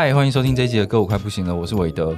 嗨，欢迎收听这一集的歌，舞快不行了，我是韦德。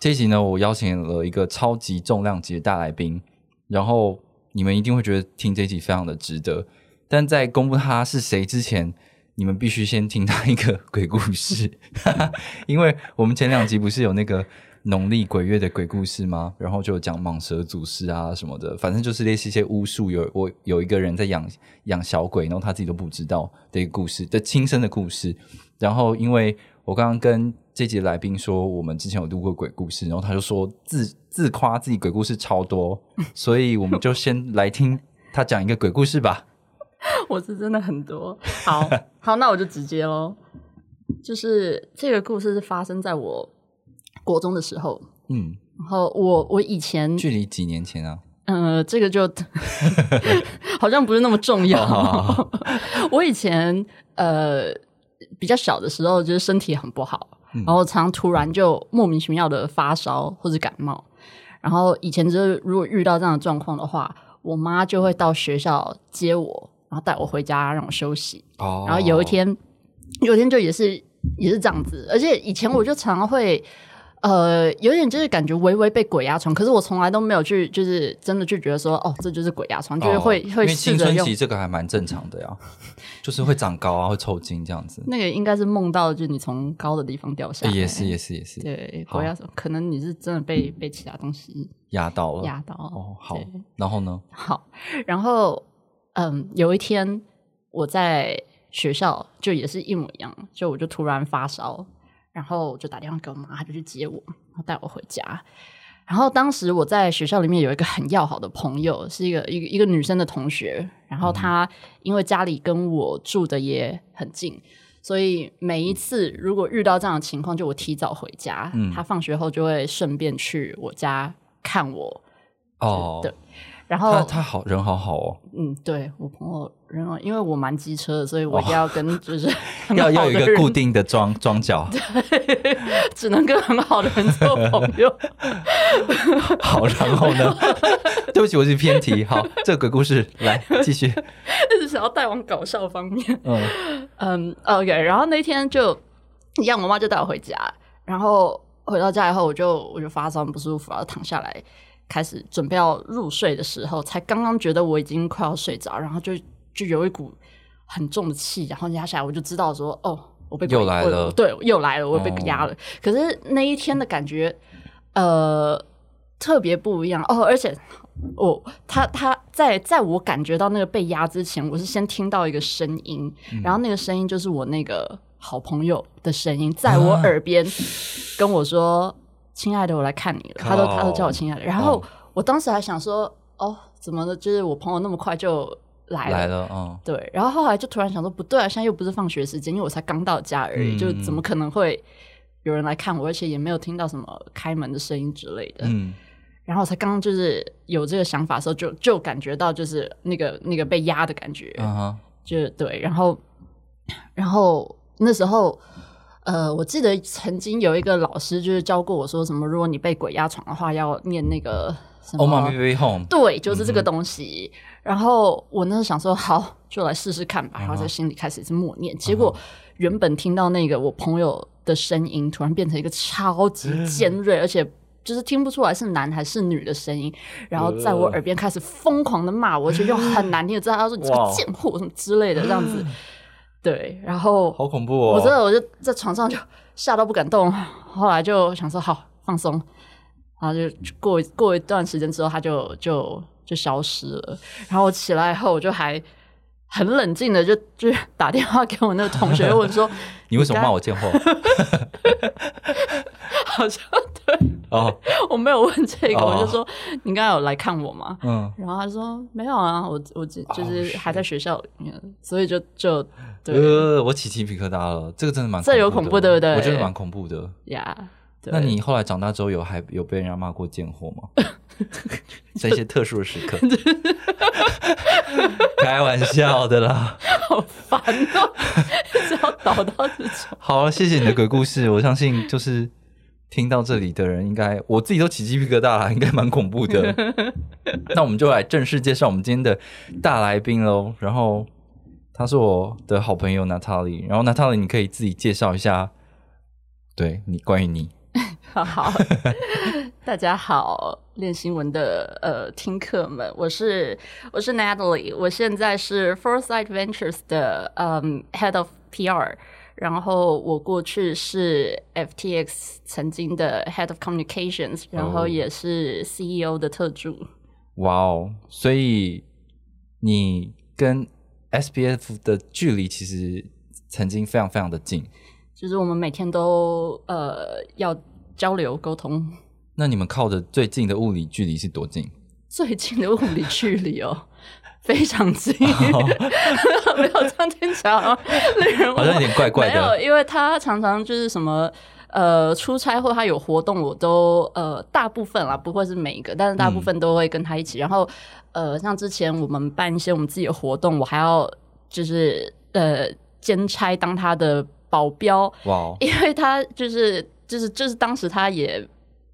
这一集呢，我邀请了一个超级重量级的大来宾，然后你们一定会觉得听这一集非常的值得。但在公布他是谁之前，你们必须先听他一个鬼故事，因为我们前两集不是有那个农历鬼月的鬼故事吗？然后就讲蟒蛇祖师啊什么的，反正就是类似一些巫术，有我有一个人在养养小鬼，然后他自己都不知道的一个故事的亲身的故事。然后因为我刚刚跟这集来宾说，我们之前有录过鬼故事，然后他就说自自夸自己鬼故事超多，所以我们就先 来听他讲一个鬼故事吧。我是真的很多，好好，那我就直接喽。就是这个故事是发生在我国中的时候，嗯，然后我我以前，距离几年前啊？呃，这个就 好像不是那么重要。好我以前呃比较小的时候，就是身体很不好，然后常突然就莫名其妙的发烧或者感冒。然后以前就是如果遇到这样的状况的话，我妈就会到学校接我，然后带我回家让我休息。哦然后有一天，有一天就也是也是这样子，而且以前我就常常会。呃，有点就是感觉微微被鬼压床，可是我从来都没有去，就是真的去觉得说，哦，这就是鬼压床，就是会、会哦因为试着用青春期这个还蛮正常的呀，就是会长高啊，会抽筋这样子。那个应该是梦到，就是你从高的地方掉下来，欸也是也是也是，对鬼压床，可能你是真的被被其他东西压到了。压到了哦，好。然后呢？好，然后嗯，有一天我在学校就也是一模一样，就我就突然发烧，然后我就打电话给我妈，她就去接我，然后带我回家。然后当时我在学校里面有一个很要好的朋友，是一个一个一个女生的同学，然后她因为家里跟我住的也很近。所以每一次如果遇到这样的情况，就我提早回家，嗯她放学后就会顺便去我家看我。哦，对然后他他好人好好哦，嗯，对我朋友人哦，因为我蛮机车的，所以我一定要跟 就是很要要有一个固定的装装脚。只能跟很好的人做朋友。好，然后呢？对不起，我是偏题。好，这个鬼故事来继续。是想要带往搞笑方面。嗯，嗯，OK，然后那天就一样，我妈就带我回家，然后回到家以后，我就我就发烧不舒服，然后躺下来开始准备要入睡的时候，才刚刚觉得我已经快要睡着，然后就就有一股很重的气，然后压下来，我就知道说哦。我被又来了对，又来了，我被哦压了。可是那一天的感觉，呃，特别不一样哦。而且，我他他在在我感觉到那个被压之前，我是先听到一个声音，嗯然后那个声音就是我那个好朋友的声音，在我啊 耳边跟我说：“亲爱的，我来看你了。”他都他都叫我亲爱的。然后哦我当时还想说：“哦，怎么的？就是我朋友那么快就来了。来了，嗯，对，然后后来就突然想说，不对啊，现在又不是放学时间，因为我才刚到家而已，嗯就怎么可能会有人来看我，而且也没有听到什么开门的声音之类的。嗯，然后我才刚刚就是有这个想法的时候，就就感觉到就是那个那个被压的感觉，嗯哼，就对，然后然后那时候。呃，我记得曾经有一个老师就是教过我说什么，如果你被鬼压床的话，要念那个什么 Oh my baby home，对，就是这个东西。然后我那时候想说，好，就来试试看吧。然后在心里开始是默念，结果原本听到那个我朋友的声音，突然变成一个超级尖锐，而且就是听不出来是男还是女的声音，然后在我耳边开始疯狂的骂我，而且用很难听的字，他说你这个哇贱货什么之类的这样子。对，然后好恐怖哦！我真的我就在床上就吓到不敢动，后来就想说好放松，然后就就过过一段时间之后，他就就就消失了。然后我起来以后，我就还很冷静的就就打电话给我那个同学问说，你为什么骂我贱货？好像对哦，我没有问这个，哦我就说你刚才有来看我吗？嗯，然后他说没有啊，我我只就是是还在学校里面，所以就就对呃，我起鸡皮疙瘩了，这个真的蛮这有恐恐怖对不对我觉得蛮恐怖的。呀。那你后来长大之后有还有被人家骂过贱货吗？在一些特殊的时刻，开玩笑的啦。好烦哦，只要导到这种。好，谢谢你的鬼故事。我相信就是听到这里的人，应该我自己都起鸡皮疙瘩了，应该蛮恐怖的。那我们就来正式介绍我们今天的大来宾喽。然后他是我的好朋友 Natalie，然后 Natalie 你可以自己介绍一下，对你关于你。好，大家好，练新闻的呃听客们，我是我是 Natalie，我现在是 Foresight Ventures 的嗯 Head of PR，然后我过去是 FTX 曾经的 Head of Communications，然后哦也是 CEO 的特助。哇哦，所以你跟 SBF 的距离其实曾经非常非常的近。就是我们每天都呃要交流沟通，那你们靠的最近的物理距离是多近？最近的物理距离哦，非常近，没有这样听起来好像令人 好像有点怪怪的没有，因为他常常就是什么。呃，出差或他有活动，我都呃大部分啦，不会是每一个，但是大部分都会跟他一起。然后呃，像之前我们办一些我们自己的活动，我还要就是呃兼差当他的保镖，哇哦，因为他就是就是就是当时他也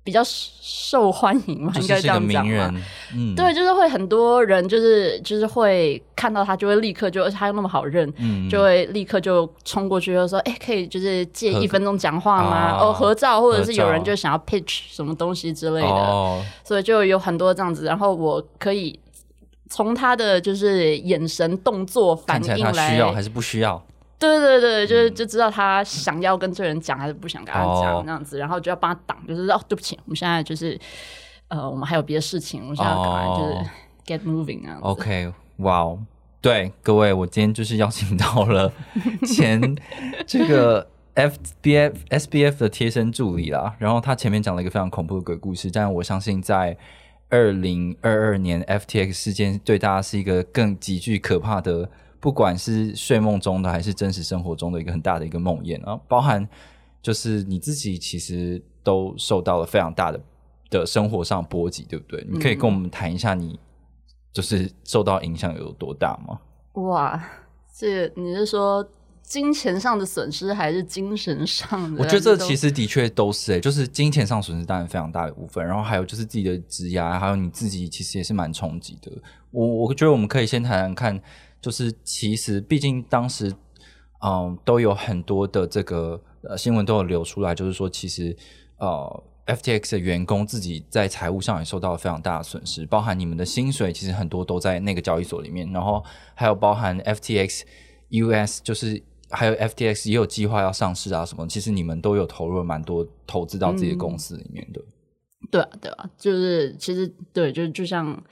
比较受欢迎嘛，应该这样讲嘛。，嗯，对，就是会很多人就是就是会看到他，就会立刻就而且他又那么好认，嗯就会立刻就冲过去就说：“哎、可以就是借一分钟讲话吗？哦哦，合照，或者是有人就想要 pitch 什么东西之类的，哦，所以就有很多这样子。然后我可以从他的就是眼神、动作、反应来，需要还是不需要？对对对，就是就知道他想要跟这个人讲还是不想跟他哦。讲那样子，然后就要帮他挡，就是哦，对不起，我们现在就是呃，我们还有别的事情，我们现在要赶快就是哦 get moving 啊。OK，哇哦，对各位，我今天就是邀请到了 前这个 FBF SBF 的贴身助理啦，然后他前面讲了一个非常恐怖的鬼故事，但我相信在二零二二年 FTX 事件对大家是一个更极具可怕的，不管是睡梦中的还是真实生活中的一个很大的一个梦魇啊，包含就是你自己其实都受到了非常大的的生活上波及，对不对？你可以跟我们谈一下你就是受到影响有多大吗？哇，这你是说金钱上的损失还是精神上的？我觉得这其实实的确都是诶、就是金钱上损失当然非常大的一部分，然后还有就是自己的职涯，还有你自己其实也是蛮冲击的。我我觉得我们可以先谈谈看，就是其实毕竟当时嗯都有很多的这个呃新闻都有流出来，就是说其实呃 FTX 的员工自己在财务上也受到了非常大的损失，包含你们的薪水其实很多都在那个交易所里面，然后还有包含 FTX US 就是。还有 FTX 也有计划要上市啊，什么？其实你们都有投入了蛮多投资到自己的公司里面的。对啊，对啊，就是其实对，就就像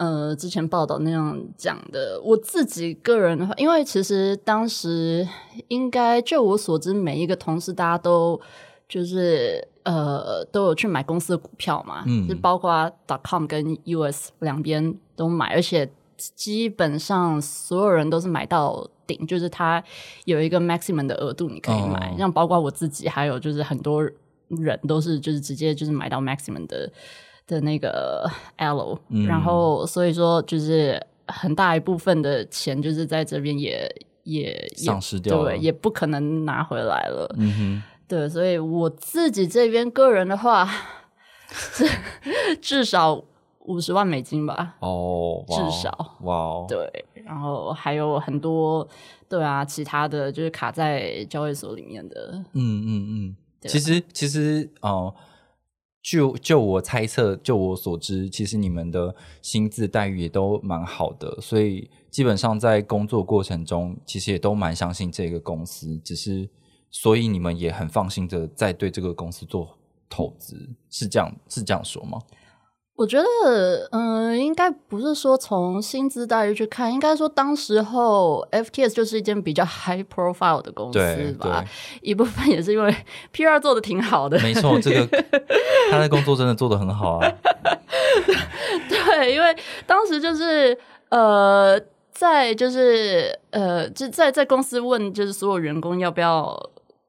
呃之前报道那样讲的，我自己个人的话，因为其实当时应该就我所知，每一个同事大家都就是呃都有去买公司的股票嘛，嗯。就包括 .com 跟 US 两边都买，而且基本上所有人都是买到顶，就是它有一个 maximum 的额度你可以买，哦。像包括我自己，还有就是很多人都是就是直接就是买到 maximum 的的那个 L，、嗯然后所以说就是很大一部分的钱就是在这边也也也丧失掉了对，也不可能拿回来了。嗯对，所以我自己这边个人的话，至至少五十万美金吧。哦，至少哇哦，对，然后还有很多对啊，其他的就是卡在交易所里面的。嗯嗯嗯。其实其实哦、呃就就我猜测，就我所知，其实你们的薪资待遇也都蛮好的，所以基本上在工作过程中，其实也都蛮相信这个公司，只是所以你们也很放心的在对这个公司做投资，是这样是这样说吗？我觉得，嗯、应该不是说从薪资待遇去看，应该说当时候 FTS 就是一间比较 high profile 的公司吧，一部分也是因为 PR 做的挺好的，没错，这个 他的工作真的做的很好啊。对，因为当时就是呃，在就是呃，就在在公司问就是所有员工要不要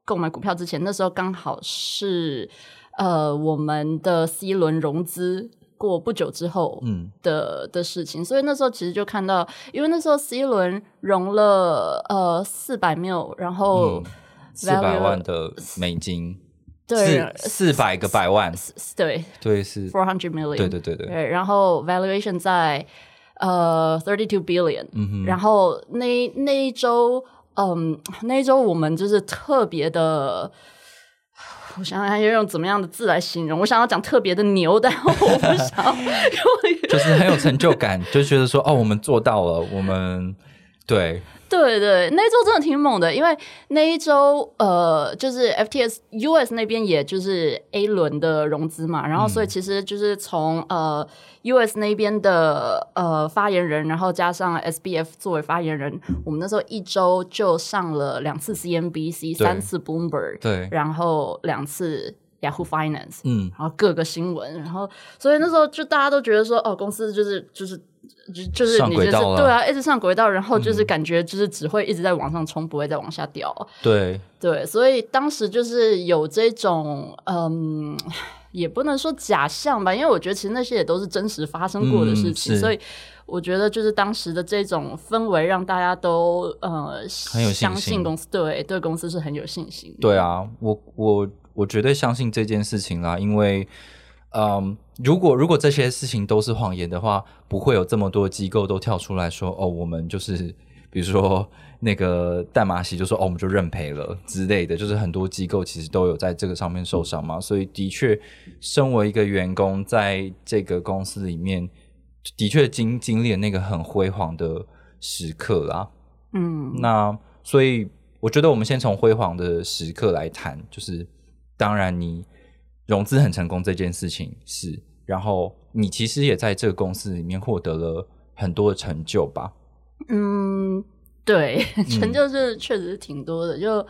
购买股票之前，那时候刚好是呃我们的 C 轮融资过不久之后嗯。的、的事情，所以那时候其实就看到，因为那时候 C 轮融了呃四百 mil，然后嗯，四百万的美金，对四四百个百万，对对是，four hundred million，对对对对，对，然后 valuation 在呃 thirty two billion，、嗯，然后那那一周，嗯，那一周我们就是特别的。我想想要用怎么样的字来形容？我想要讲特别的牛，但我不想 就是很有成就感，就觉得说哦，我们做到了，我们对，对对，那一周真的挺猛的，因为那一周呃，就是 FTS US 那边也就是 A 轮的融资嘛，然后所以其实就是从呃 US 那边的呃发言人，然后加上 SBF 作为发言人，我们那时候一周就上了两次 CNBC，三次 Bloomberg，对。然后两次 Yahoo Finance，嗯，然后各个新闻，然后所以那时候就大家都觉得说，哦，公司就是就是就就是你就是对啊，一直上轨道，然后嗯就是感觉就是只会一直在往上冲，不会再往下掉。对，对，所以当时就是有这种嗯。也不能说假象吧，因为我觉得其实那些也都是真实发生过的事情，嗯所以我觉得就是当时的这种氛围，让大家都呃很有信相心信公司，对对公司是很有信心。对啊，我我我绝对相信这件事情啦，因为，嗯，如果如果这些事情都是谎言的话，不会有这么多机构都跳出来说，哦，我们就是，比如说那个淡马锡就说，哦，我们就认赔了之类的，就是很多机构其实都有在这个上面受伤嘛，所以的确，身为一个员工，在这个公司里面，的确经经历了那个很辉煌的时刻啦。嗯，那所以我觉得我们先从辉煌的时刻来谈，就是当然你融资很成功这件事情是，然后你其实也在这个公司里面获得了很多的成就吧？嗯，对，成就是确实是挺多的，就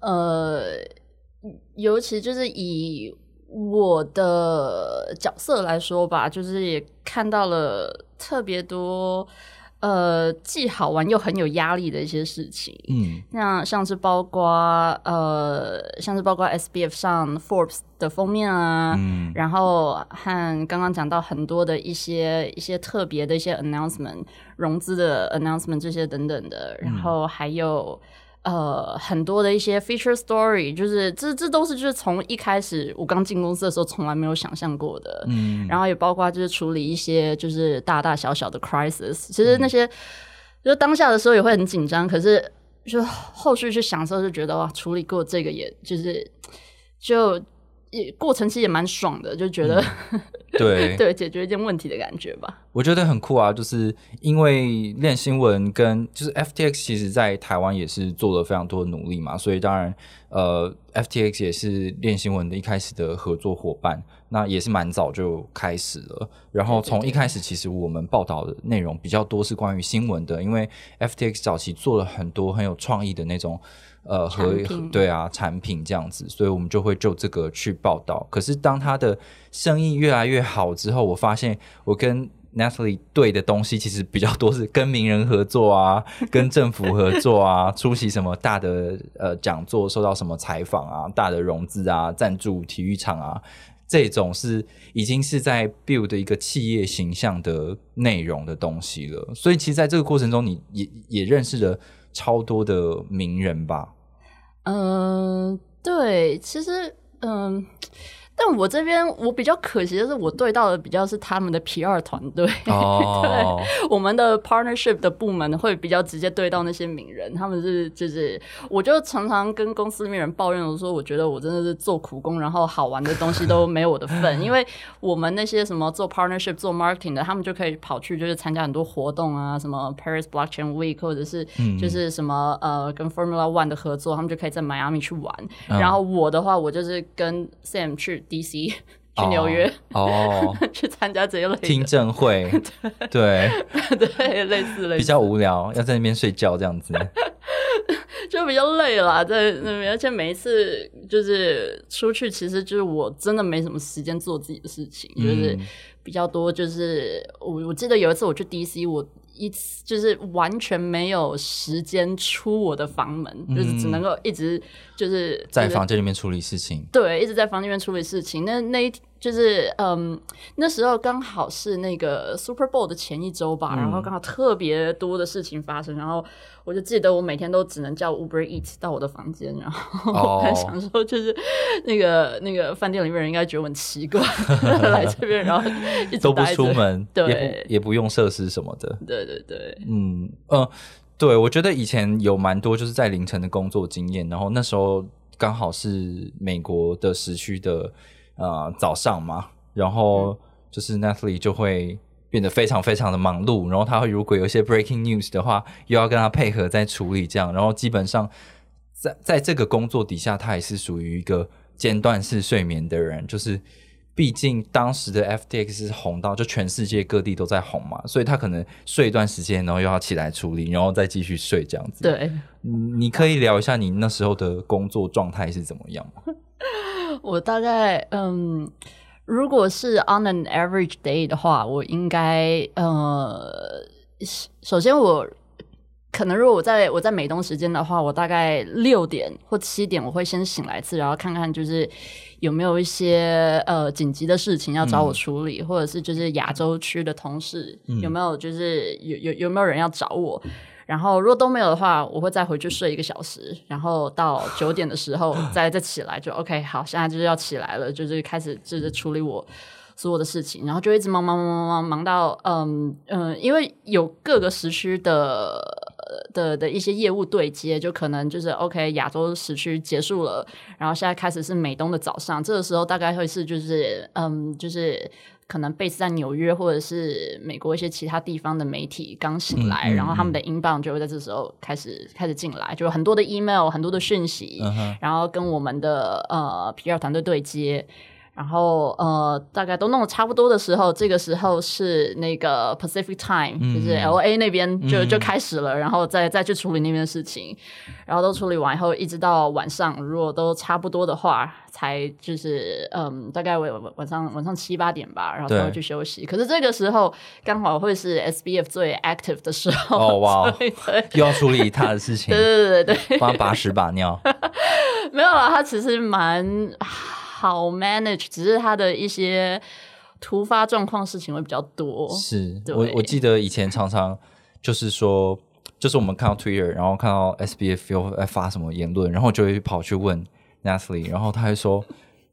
呃，尤其就是以我的角色来说吧，就是也看到了特别多。呃，既好玩又很有压力的一些事情，嗯。那像是包括呃，像是包括 SBF 上 Forbes 的封面啊，嗯。然后和刚刚讲到很多的一些一些特别的一些 announcement、融资的 announcement 这些等等的，然后还有、呃很多的一些 feature story，就是这这都是就是从一开始我刚进公司的时候从来没有想象过的，嗯，然后也包括就是处理一些就是大大小小的 crisis，其实那些、就当下的时候也会很紧张，可是就后续去想的时候就觉得哇，处理过这个也就是就也过程其实也蛮爽的，就觉得、对 对解决一件问题的感觉吧。我觉得很酷啊，就是因为练新闻跟就是 FTX 其实在台湾也是做了非常多的努力嘛，所以当然呃 FTX 也是练新闻的一开始的合作伙伴，那也是蛮早就开始了。然后从一开始其实我们报道的内容比较多是关于新闻的，因为 FTX 早期做了很多很有创意的那种。呃，和对啊，产品这样子，所以我们就会就这个去报道。可是当他的生意越来越好之后，我发现我跟 Natalie 对的东西其实比较多是跟名人合作啊，跟政府合作啊，出席什么大的呃讲座，受到什么采访啊，大的融资啊，赞助体育场啊，这种是已经是在 build 一个企业形象的内容的东西了。所以其实在这个过程中，你也也认识了超多的名人吧？嗯、对，其实嗯。但我这边我比较可惜的是，我对到的比较是他们的 PR 团队。对，我们的 partnership 的部门会比较直接对到那些名人，他们是就是，我就常常跟公司里面人抱怨，我说我觉得我真的是做苦工，然后好玩的东西都没有我的份，因为我们那些什么做 partnership 做 marketing 的，他们就可以跑去就是参加很多活动啊，什么 Paris Blockchain Week 或者是就是什么、呃跟 Formula One 的合作，他们就可以在迈阿密去玩。嗯然后我的话，我就是跟 Sam 去 DC 去纽约、哦，去参加这一类听，证会，对，对，类似类似比较无聊，要在那边睡觉这样子。就比较累啦，在那边，而且每一次就是出去，其实就是我真的没什么时间做自己的事情，就是嗯比较多。就是我我记得有一次我去 DC，我一次就是完全没有时间出我的房门，就是只能够一直就是在房间里面处理事情。对，一直在房间里面处理事情。那那一就是嗯，那时候刚好是那个 Super Bowl 的前一周吧，然后刚好特别多的事情发生，然后我就记得我每天都只能叫 Uber Eat 到我的房间，然后我还哦。想说，就是那个那个饭店里面人应该觉得我很奇怪，来这边然后一直都不出门，对也不也不用设施什么的。对对对，嗯呃，对，我觉得以前有蛮多就是在凌晨的工作经验，然后那时候刚好是美国的时区的呃早上嘛，然后就是 Natalie 就会变得非常非常的忙碌，然后他会如果有一些 breaking news 的话，又要跟他配合在处理这样，然后基本上在在这个工作底下，他也是属于一个间断式睡眠的人，就是。毕竟当时的 FTX 是红到就全世界各地都在红嘛，所以他可能睡一段时间，然后又要起来处理，然后再继续睡这样子。，对，你可以聊一下你那时候的工作状态是怎么样吗？我大概嗯，如果是 on an average day 的话，我应该呃，首首先我可能如果我在我在美东时间的话，我大概六点或七点我会先醒来一次，然后看看就是有没有一些呃紧急的事情要找我处理，或者是就是亚洲区的同事、有没有就是有有有没有人要找我。然后如果都没有的话，我会再回去睡一个小时，然后到九点的时候 再再起来，就 OK 好，现在就是要起来了，就是开始就是处理我所有的事情，然后就一直忙忙忙忙忙忙到嗯嗯，因为有各个时区的呃的的一些业务对接，就可能就是 OK 亚洲时区结束了，然后现在开始是美东的早上，这个时候大概会是就是嗯就是。可能 base 在纽约或者是美国一些其他地方的媒体刚醒来，然后他们的 inbound 就会在这时候开始开始进来，就有很多的 email、很多的讯息，嗯，然后跟我们的呃 PR 团队对接，然后呃大概都弄得差不多的时候，这个时候是那个 Pacific Time，、嗯。就是 LA 那边就、嗯。就开始了，然后再再去处理那边的事情，然后都处理完以后，一直到晚上，如果都差不多的话，才就是嗯大概晚晚上晚上七八点吧，然后才会去休息。可是这个时候刚好会是 SBF 最 active 的时候，哦哇又要处理他的事情对，对对对，帮他把屎把尿。没有啦，他其实蛮好 manage，只是他的一些突发状况事情会比较多。是我我记得以前常常就是说，就是我们看到 Twitter，然后看到 SBF 又在发什么言论，然后就会跑去问 Natalie，然后他还说。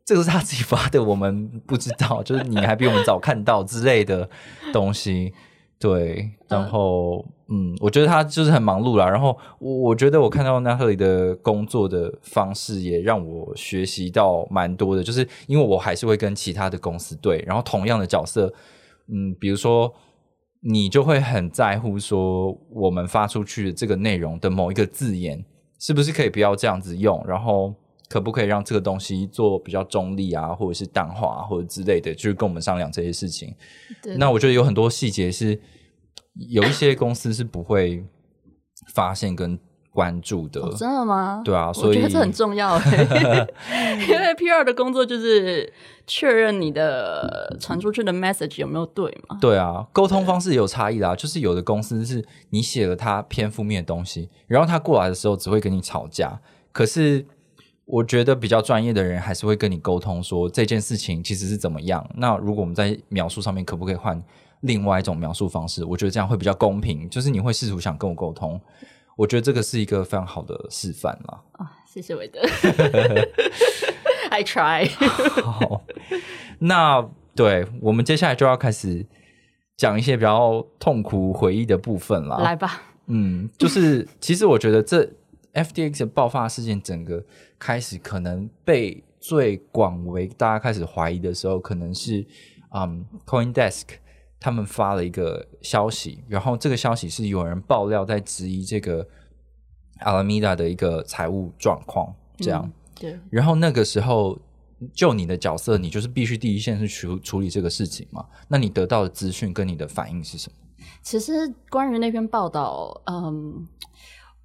这个是他自己发的，我们不知道，就是你还比我们早看到之类的东西，对。然后，嗯，我觉得他就是很忙碌啦。然后，我我觉得我看到 Natalie 的工作的方式，也让我学习到蛮多的。就是因为我还是会跟其他的公司对，然后同样的角色，嗯，比如说你就会很在乎说我们发出去的这个内容的某一个字眼，是不是可以不要这样子用，然后可不可以让这个东西做比较中立啊，或者是淡化、啊、或者之类的，就是跟我们商量这些事情。对那我觉得有很多细节是有一些公司是不会发现跟关注的。哦真的吗？对啊，所以觉得这很重要、欸，因为 PR 的工作就是确认你的传出去的 message 有没有对嘛。对啊，沟通方式也有差异啦。就是有的公司是你写了他偏负面的东西，然后他过来的时候只会跟你吵架。可是我觉得比较专业的人还是会跟你沟通说这件事情其实是怎么样。那如果我们在描述上面可不可以换另外一种描述方式？我觉得这样会比较公平。就是你会试图想跟我沟通，我觉得这个是一个非常好的示范啦。啊，谢谢韦德，I try。好，那对我们接下来就要开始讲一些比较痛苦回忆的部分啦。来吧，嗯，就是其实我觉得这 FDX 的爆发事件，整个开始可能被最广为大家开始怀疑的时候，可能是嗯 CoinDesk 他们发了一个消息，然后这个消息是有人爆料在质疑这个阿拉米达的一个财务状况，这样。嗯对，然后那个时候，就你的角色，你就是必须第一线去处处理这个事情嘛。那你得到的资讯跟你的反应是什么？其实关于那篇报道，嗯，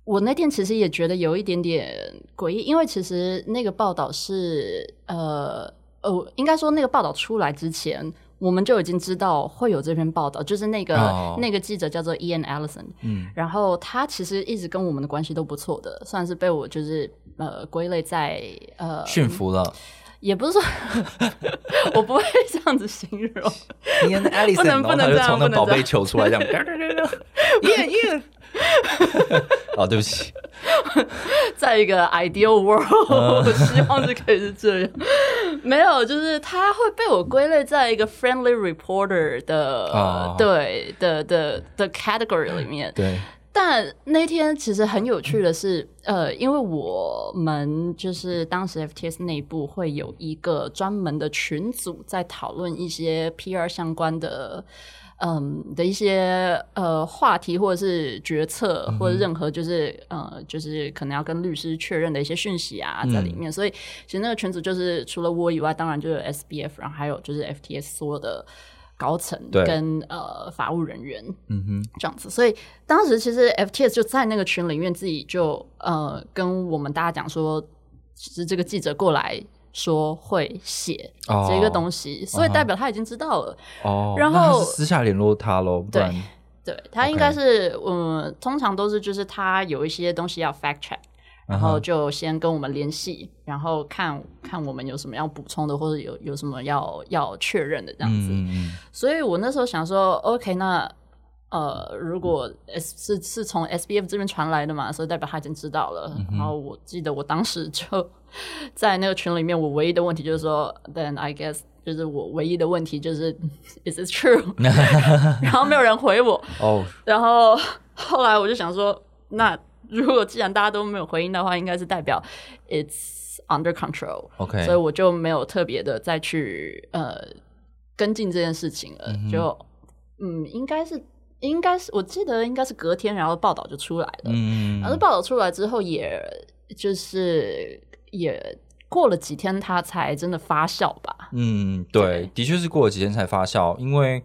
我那天其实也觉得有一点点诡异，因为其实那个报道是呃呃，应该说那个报道出来之前，我们就已经知道会有这篇报道，就是那个、哦那个记者叫做 Ian Allison，嗯然后他其实一直跟我们的关系都不错的，算是被我就是呃归类在呃驯服了。也不是说 我不会这样子形容，Ian Allison，不能然后他就不能这样从那宝贝不能这样球出来，这样。耶 耶！哦，对不起，在一个 ideal world，、希望是可以是这样。没有，就是他会被我归类在一个 friendly reporter 的、哦对的的的 category 里面。对，但那天其实很有趣的是，呃，因为我们就是当时 FTS 内部会有一个专门的群组，在讨论一些 PR 相关的。嗯的一些呃话题或者是决策或者任何就是呃就是可能要跟律师确认的一些讯息啊在里面，所以其实那个群组就是除了我以外，当然就是 SBF，然后还有就是 FTS 所有的高层对。跟呃法务人员，嗯哼，这样子，所以当时其实 FTS 就在那个群里面自己就呃跟我们大家讲说，其实这个记者过来说会写哦这个东西，所以代表他已经知道了。哦，然后私下联络他喽，不对然对他应该是嗯，通常都是就是他有一些东西要 fact check。然嗯后就先跟我们联系，然后看看我们有什么要补充的，或者有有什么要要确认的这样子。所以我那时候想说，OK，那呃，如果 S 是是从 SBF 这边传来的嘛，所以代表他已经知道了。嗯然后我记得我当时就在那个群里面，我唯一的问题就是说，Then I guess 就是我唯一的问题就是 Is it true？然后没有人回我，嗯，哦，然后后来我就想说，那如果既然大家都没有回应的话，应该是代表 It's under control。OK 所以我就没有特别的再去呃跟进这件事情了。嗯就嗯，应该是应该是我记得应该是隔天，然后报道就出来了。嗯，然后报道出来之后，也就是也过了几天，它才真的发酵吧。嗯，对，的确是过了几天才发酵，因为，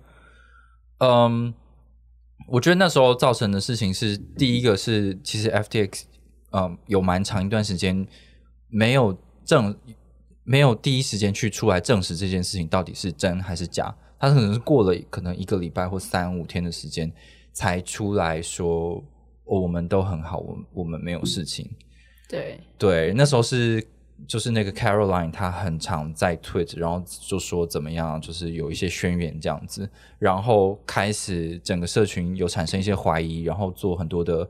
嗯，我觉得那时候造成的事情是，第一个是其实 FTX，嗯，有蛮长一段时间没有证，没有第一时间去出来证实这件事情到底是真还是假，他可能是过了可能一个礼拜或三五天的时间才出来说，哦，我们都很好，我我们没有事情。对，对，那时候是就是那个 Caroline，她很常在 Twitter，然后就说怎么样，就是有一些宣言这样子，然后开始整个社群有产生一些怀疑，然后做很多的，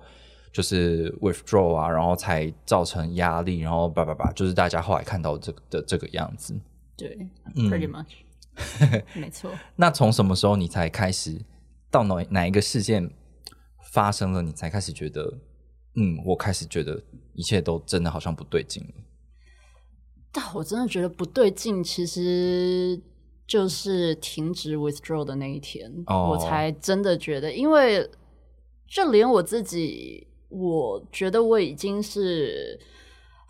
就是 withdraw 啊，然后才造成压力，然后叭叭叭，就是大家后来看到这个的这个样子。对、嗯 p r e t t y much，没错。那从什么时候你才开始到哪哪一个事件发生了，你才开始觉得，嗯，我开始觉得一切都真的好像不对劲了。但我真的觉得不对劲，其实就是停止 withdraw 的那一天，哦我才真的觉得，因为就连我自己，我觉得我已经是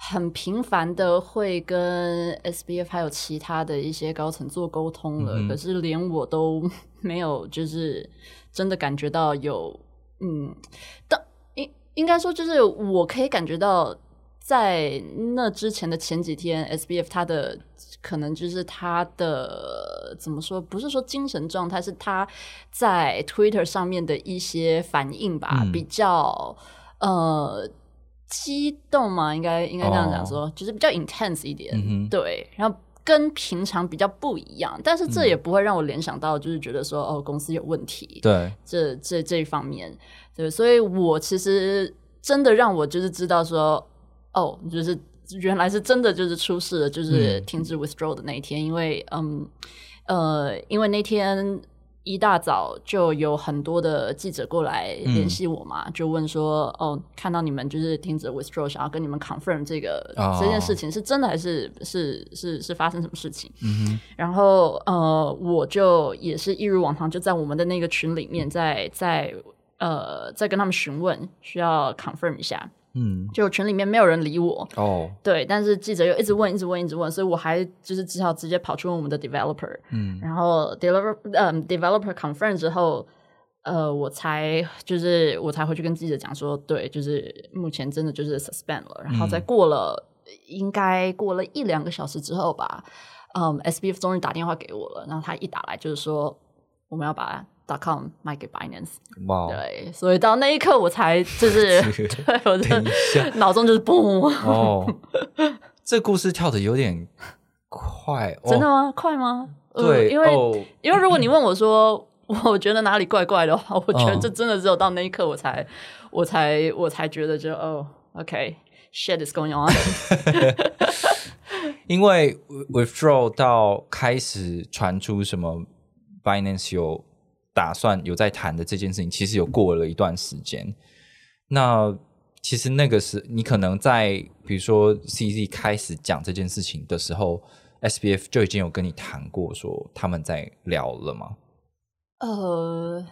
很频繁的会跟 SBF 还有其他的一些高层做沟通了，嗯可是连我都 没有就是真的感觉到有嗯，但应应该说就是我可以感觉到。在那之前的前几天，SBF 他的可能就是他的怎么说？不是说精神状态，是他在 Twitter 上面的一些反应吧，嗯比较呃激动嘛，应该应该这样讲说，就是比较 intense 一点，对，然后。跟平常比较不一样，但是这也不会让我联想到，就是觉得说、哦，公司有问题。对，这这这一方面，对，所以我其实真的让我就是知道说，哦，就是原来是真的就是出事了，就是嗯停止 withdraw 的那一天，因为嗯呃，因为那天一大早就有很多的记者过来联系我嘛，就问说，哦，看到你们就是停止 withdraw，想要跟你们 confirm 这个、哦这件事情是真的还是是是是发生什么事情？嗯，然后呃，我就也是一如往常，就在我们的那个群里面在，在呃在跟他们询问，需要 confirm 一下。嗯，就群里面没有人理我，哦，对，但是记者又一直问，一直问，一直问，所以我还就是只好直接跑去问我们的 developer，嗯。然后 developer 嗯 developer confirm 之后，呃，我才就是我才回去跟记者讲说，对，就是目前真的就是 suspend 了，然后再过了、应该过了一两个小时之后吧，嗯，SBF 终于打电话给我了，然后他一打来就是说我们要把 .com 卖给 Binance，哇，对，所以到那一刻我才就是 对我的脑中就是嘣，哦，这故事跳的有点快，哦真的吗？快吗？呃对，因为、哦。因为如果你问我说，我觉得哪里怪怪的话，我觉得嗯这真的只有到那一刻我才 我才我才觉得就哦，OK，shit、is going on，因为 withdraw 到开始传出什么 Binance 有打算有在谈的这件事情，其实有过了一段时间。那其实那个是你可能在比如说 CZ 开始讲这件事情的时候，SBF 就已经有跟你谈过说他们在聊了吗？呃。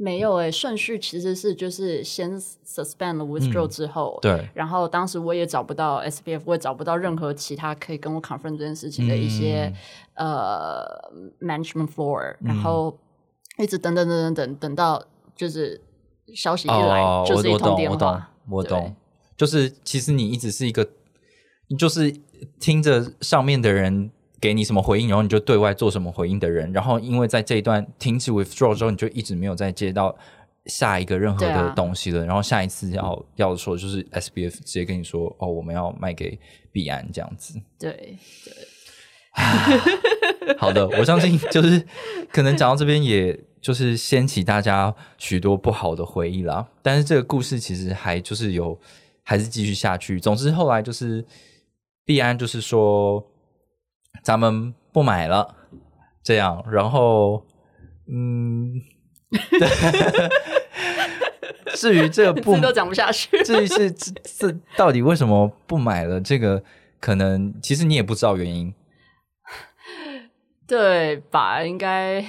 没有诶、顺序其实是就是先 suspend 了 withdraw 之后，对，然后当时我也找不到 SBF，我也找不到任何其他可以跟我 confirm 这件事情的一些、呃 management floor，、然后一直等等等等等等到就是消息一来、哦，就是一通我我懂，我懂电话，，我懂，就是其实你一直是一个，你就是听着上面的人给你什么回应，然后你就对外做什么回应的人，然后因为在这一段停止 withdraw 之后，你就一直没有再接到下一个任何的东西了，然后下一次要要说就是 SBF 直接跟你说哦，我们要卖给币安这样子。对对 好的，我相信就是可能讲到这边，也就是掀起大家许多不好的回忆啦。但是这个故事其实还就是有还是继续下去。总之后来就是必安就是说咱们不买了，这样，然后嗯，至于这个不都讲不下去。至于是这这到底为什么不买了，这个可能其实你也不知道原因。对吧？应该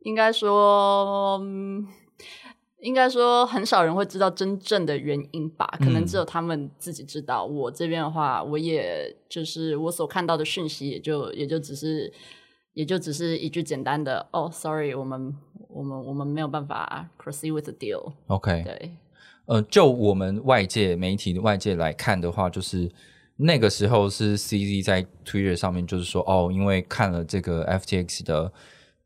应该说，嗯应该说很少人会知道真正的原因吧？可能嗯只有他们自己知道。我这边的话，我也就是我所看到的讯息，也就也就只是也就只是一句简单的“哦，sorry，我们我们我们没有办法 proceed with the deal”。OK，对，呃，就我们外界媒体的外界来看的话，就是那个时候是 CZ 在 Twitter 上面就是说，哦，因为看了这个 FTX 的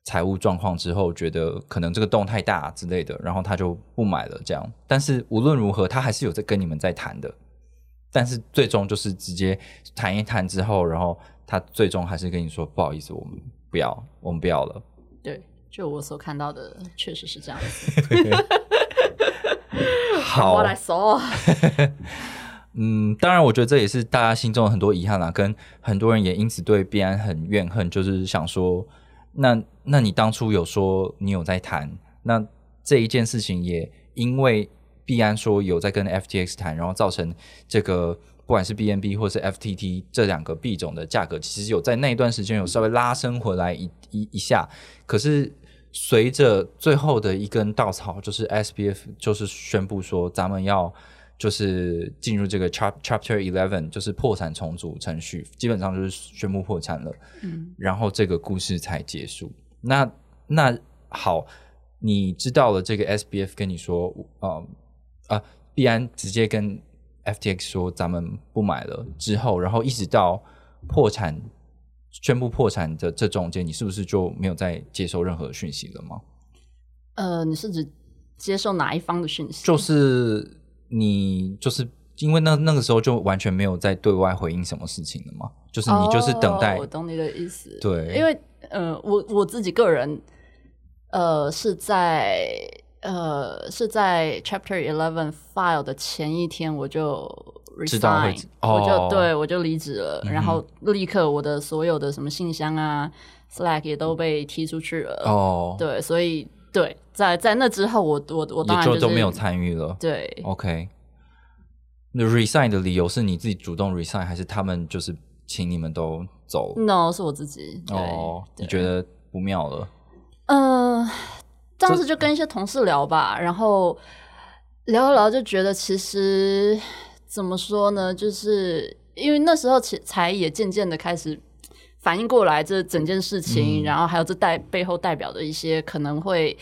财务状况之后，觉得可能这个洞太大之类的，然后他就不买了这样。但是无论如何，他还是有在跟你们在谈的。但是最终就是直接谈一谈之后，然后他最终还是跟你说，不好意思，我们不要，我们不要了。对，就我所看到的，确实是这样子。好 What I saw，嗯，当然，我觉得这也是大家心中的很多遗憾啦，跟很多人也因此对币安很怨恨，就是想说，那那你当初有说你有在谈，那这一件事情也因为币安说有在跟 FTX 谈，然后造成这个不管是 BNB 或是 FTT 这两个币种的价格，其实有在那一段时间有稍微拉升回来一一一下，可是。随着最后的一根稻草，就是 SBF 就是宣布说，咱们要就是进入这个 chap Chapter Eleven，就是破产重组程序，基本上就是宣布破产了。嗯，然后这个故事才结束。那那好，你知道了这个 SBF 跟你说，呃啊，币安直接跟 FTX 说咱们不买了之后，然后一直到破产宣布破产的这中间，你是不是就没有再接收任何讯息了吗？呃，你是指接受哪一方的讯息？就是你就是因为那那个时候就完全没有在对外回应什么事情了嘛，就是你就是等待哦我懂你的意思。对因为呃，我我自己个人呃是在呃是在 Chapter Eleven file 的前一天我就 resign，哦我就对我就离职了，嗯然后立刻我的所有的什么信箱啊 Slack 也都被踢出去了。哦，对，所以对，在在那之后我，我我当然就是都没有参与了。对。OK，那 resign 的理由是你自己主动 resign，还是他们就是请你们都走？No，是我自己。对哦，你觉得不妙了？嗯，当时就跟一些同事聊吧，然后聊一聊就觉得其实怎么说呢，就是因为那时候其才也渐渐的开始反应过来这整件事情，嗯。然后还有这代背后代表的一些可能会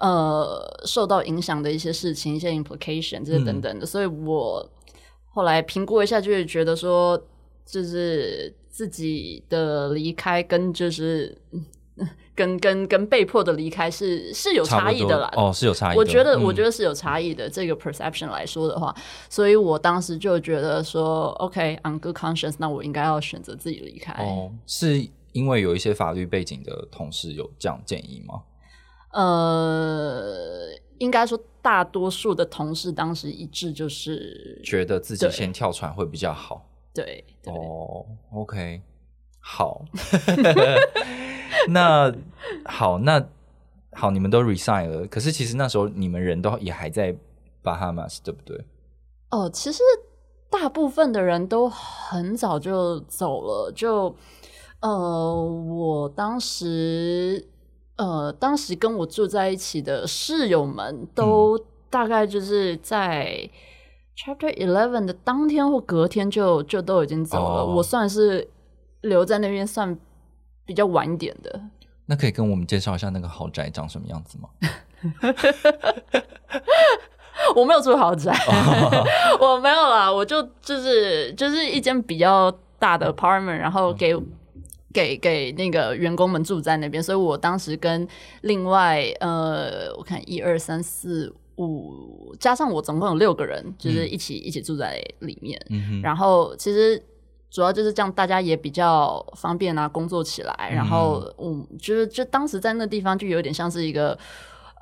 呃受到影响的一些事情、一些 implication 这些等等的，所以我后来评估一下，就会觉得说，就是自己的离开跟就是嗯跟跟跟被迫的离开是是有差异的啦。哦，是有差异的。我觉得，嗯我觉得是有差异的。这个 perception 来说的话，所以我当时就觉得说，OK，on、good conscience，那我应该要选择自己离开。哦，是因为有一些法律背景的同事有这样建议吗？呃，应该说大多数的同事当时一致就是觉得自己先跳船会比较好。对对、哦，OK，好，那好，那好，你们都 resign 了，可是其实那时候你们人都也还在 Bahamas，对不对？哦，其实大部分的人都很早就走了，就呃，我当时呃，当时跟我住在一起的室友们都大概就是在 Chapter Eleven 的当天或隔天就就都已经走了，哦我算是留在那边算比较晚一点的。那可以跟我们介绍一下那个豪宅长什么样子吗？我没有住豪宅，我没有啦，我就就是就是一间比较大的 apartment，然后给。给给那个员工们住在那边，所以我当时跟另外呃，我看一二三四五，加上我总共有六个人，就是一起、一起住在里面。嗯哼，然后其实主要就是这样，大家也比较方便啊，工作起来。然后嗯，就是就当时在那地方就有点像是一个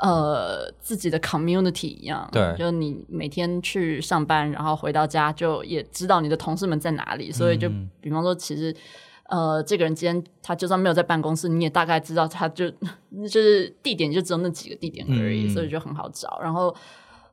呃自己的 community 一样，对就你每天去上班，然后回到家就也知道你的同事们在哪里，所以就嗯比方说其实。呃，这个人今天他就算没有在办公室，你也大概知道他就就是地点就只有那几个地点而已，嗯所以就很好找。然后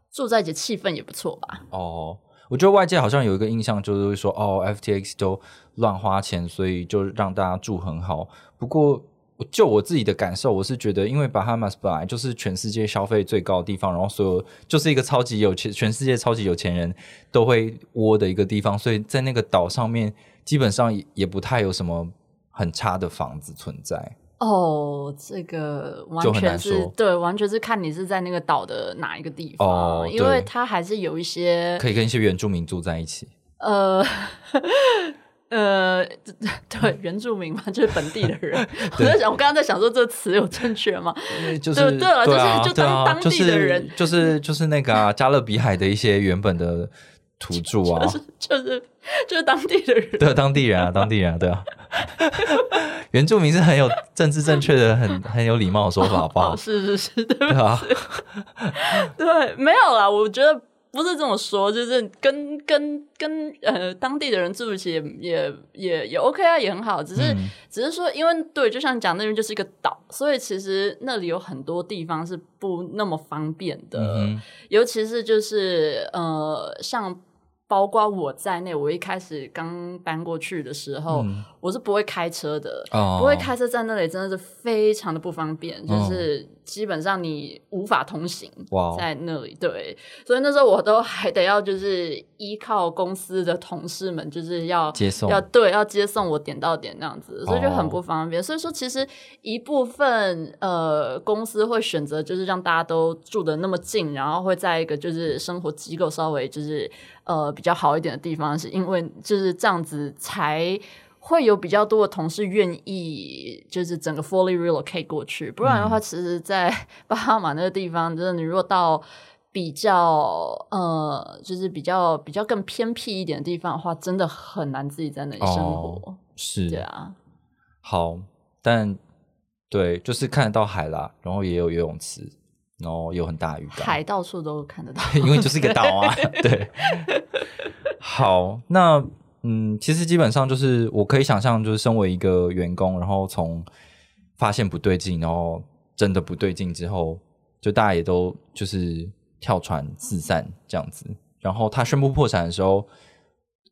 住在一起气氛也不错吧？哦，我觉得外界好像有一个印象，就是会说哦，FTX 都乱花钱，所以就让大家住很好。不过，就我自己的感受，我是觉得，因为 Bahamas 本来就是全世界消费最高的地方，然后所有就是一个超级有钱，全世界超级有钱人都会窝的一个地方，所以在那个岛上面，基本上也也不太有什么很差的房子存在。哦，这个完全是对，完全是看你是在那个岛的哪一个地方，哦因为对它还是有一些可以跟一些原住民住在一起。呃呃，对原住民嘛，就是本地的人。我在想，我刚刚在想说这个词有正确吗？就是对对了就是啊，就当当地的人就是就是那个啊，加勒比海的一些原本的土著啊，就是就是就是当地的人。对当地人啊，当地人啊，对啊，原住民是很有政治正确的、很很有礼貌的说法，好不好？哦，？是是是，对对啊，对，没有啦，我觉得不是这么说，就是跟跟跟呃当地的人住一起也也也也 OK 啊，也很好，只是、嗯。只是说，因为对，就像讲那边就是一个岛，所以其实那里有很多地方是不那么方便的，嗯尤其是就是呃像。包括我在内，我一开始刚搬过去的时候，我是不会开车的，哦不会开车在那里真的是非常的不方便，嗯就是基本上你无法通行。在那里，对，所以那时候我都还得要就是依靠公司的同事们，就是要接送要对要接送我点到点那样子，所以就很哦不方便。所以说，其实一部分呃公司会选择就是让大家都住的那么近，然后会在一个就是生活机构稍微就是呃比较好一点的地方，是因为就是这样子才。会有比较多的同事愿意，就是整个 fully relocate 过去，不然的话，其实，在巴哈马那个地方，真的你如果到比较呃，就是比较比较更偏僻一点的地方的话，真的很难自己在那里生活。哦是对啊，好，但对，就是看得到海啦，然后也有游泳池，然后有很大的鱼缸，海到处都看得到。因为就是一个岛啊。对，好，那嗯，其实基本上就是我可以想象，就是身为一个员工，然后从发现不对劲，然后真的不对劲之后，就大家也都就是跳船四散这样子。然后他宣布破产的时候，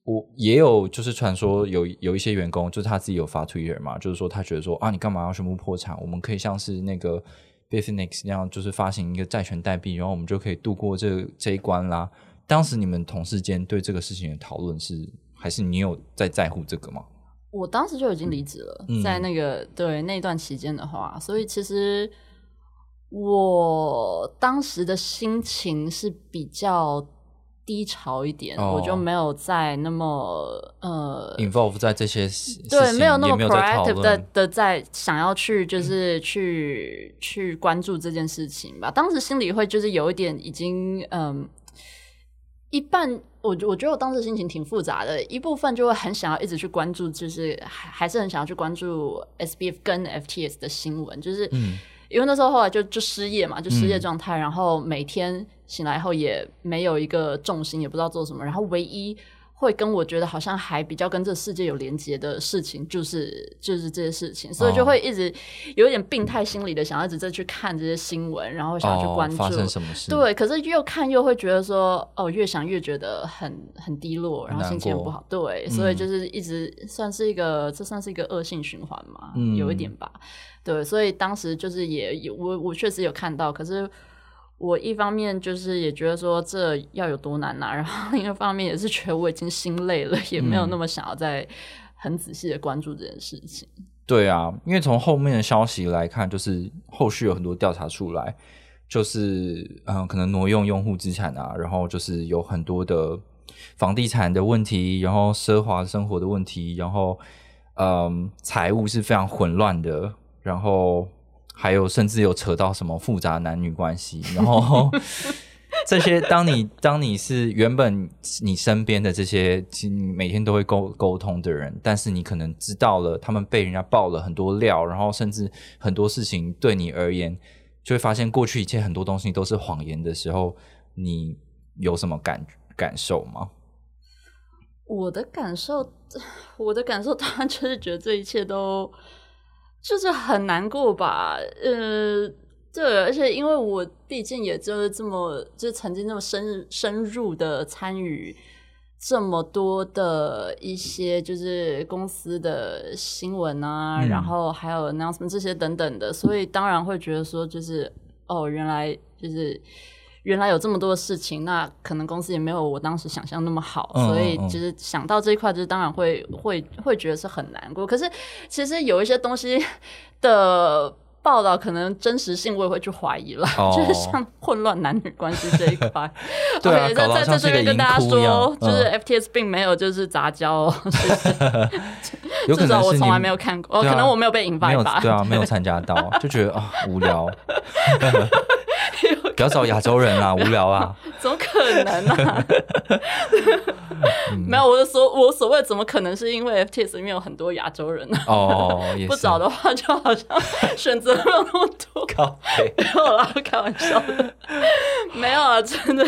我也有就是传说有有一些员工，就是他自己有发 Twitter 嘛，就是说他觉得说啊，你干嘛要宣布破产？我们可以像是那个 Bitfinex 那样，就是发行一个债权代币，然后我们就可以度过这这一关啦。当时你们同事间对这个事情的讨论是，还是你有在在乎这个吗？我当时就已经离职了，嗯在那个对那段期间的话，所以其实我当时的心情是比较低潮一点，哦我就没有再那么呃 involve 在这些事对，没有那么也没有在讨 proactive 的。的在想要去就是去去关注这件事情吧。当时心里会就是有一点已经嗯。一半，我我觉得我当时心情挺复杂的，一部分就会很想要一直去关注，就是还还是很想要去关注 SBF 跟 FTS 的新闻，就是嗯因为那时候后来就就失业嘛，就失业状态，然后每天醒来后也没有一个重心，也不知道做什么，然后唯一会跟我觉得好像还比较跟这个世界有连接的事情，就是就是这些事情，所以就会一直有一点病态心理的想要一直再去看这些新闻，然后想要去关注、哦、发生什么事？对，可是又看又会觉得说，哦，越想越觉得很很低落，然后心情很不好。对，嗯所以就是一直算是一个，这算是一个恶性循环嘛，嗯有一点吧。对，所以当时就是也有我我确实有看到，可是我一方面就是也觉得说这要有多难呐、啊然后另一方面也是觉得我已经心累了，也没有嗯那么想要再很仔细的关注这件事情。对啊，因为从后面的消息来看，就是后续有很多调查出来，就是嗯，可能挪用用户资产啊，然后就是有很多的房地产的问题，然后奢华生活的问题，然后嗯，财务是非常混乱的，然后还有甚至有扯到什么复杂男女关系，然后这些，当你当你是原本你身边的这些，其实每天都会沟沟通的人，但是你可能知道了他们被人家爆了很多料，然后甚至很多事情对你而言，就会发现过去一切很多东西都是谎言的时候，你有什么感感受吗？我的感受，我的感受当然就是觉得这一切都就是很难过吧。呃，对，而且因为我毕竟也就是这么，就是曾经那么深深入的参与这么多的一些就是公司的新闻啊，嗯然后还有 announcement 这些等等的，所以当然会觉得说，就是哦，原来就是。原来有这么多的事情，那可能公司也没有我当时想象那么好，嗯所以其实想到这一块，就是当然会会会觉得是很难过。可是其实有一些东西的报道，可能真实性我也会去怀疑了，哦 就是像混乱男女关系这一块。对啊 OK，搞得好在在在这边跟大家说，就是嗯 FTS 并没有就是杂交哦，有可至少我从来没有看过，哦，啊可能我没有被引发吧。有对啊，没有参加到，就觉得啊无聊。不要找亚洲人啊，无聊啊。怎么可能呢、嗯。没有，我的所我所谓怎么可能是因为 FTS 里面有很多亚洲人呢、哦，不找的话，就好像选择没有那么多。没有啦，开玩笑的，没有啊，真的。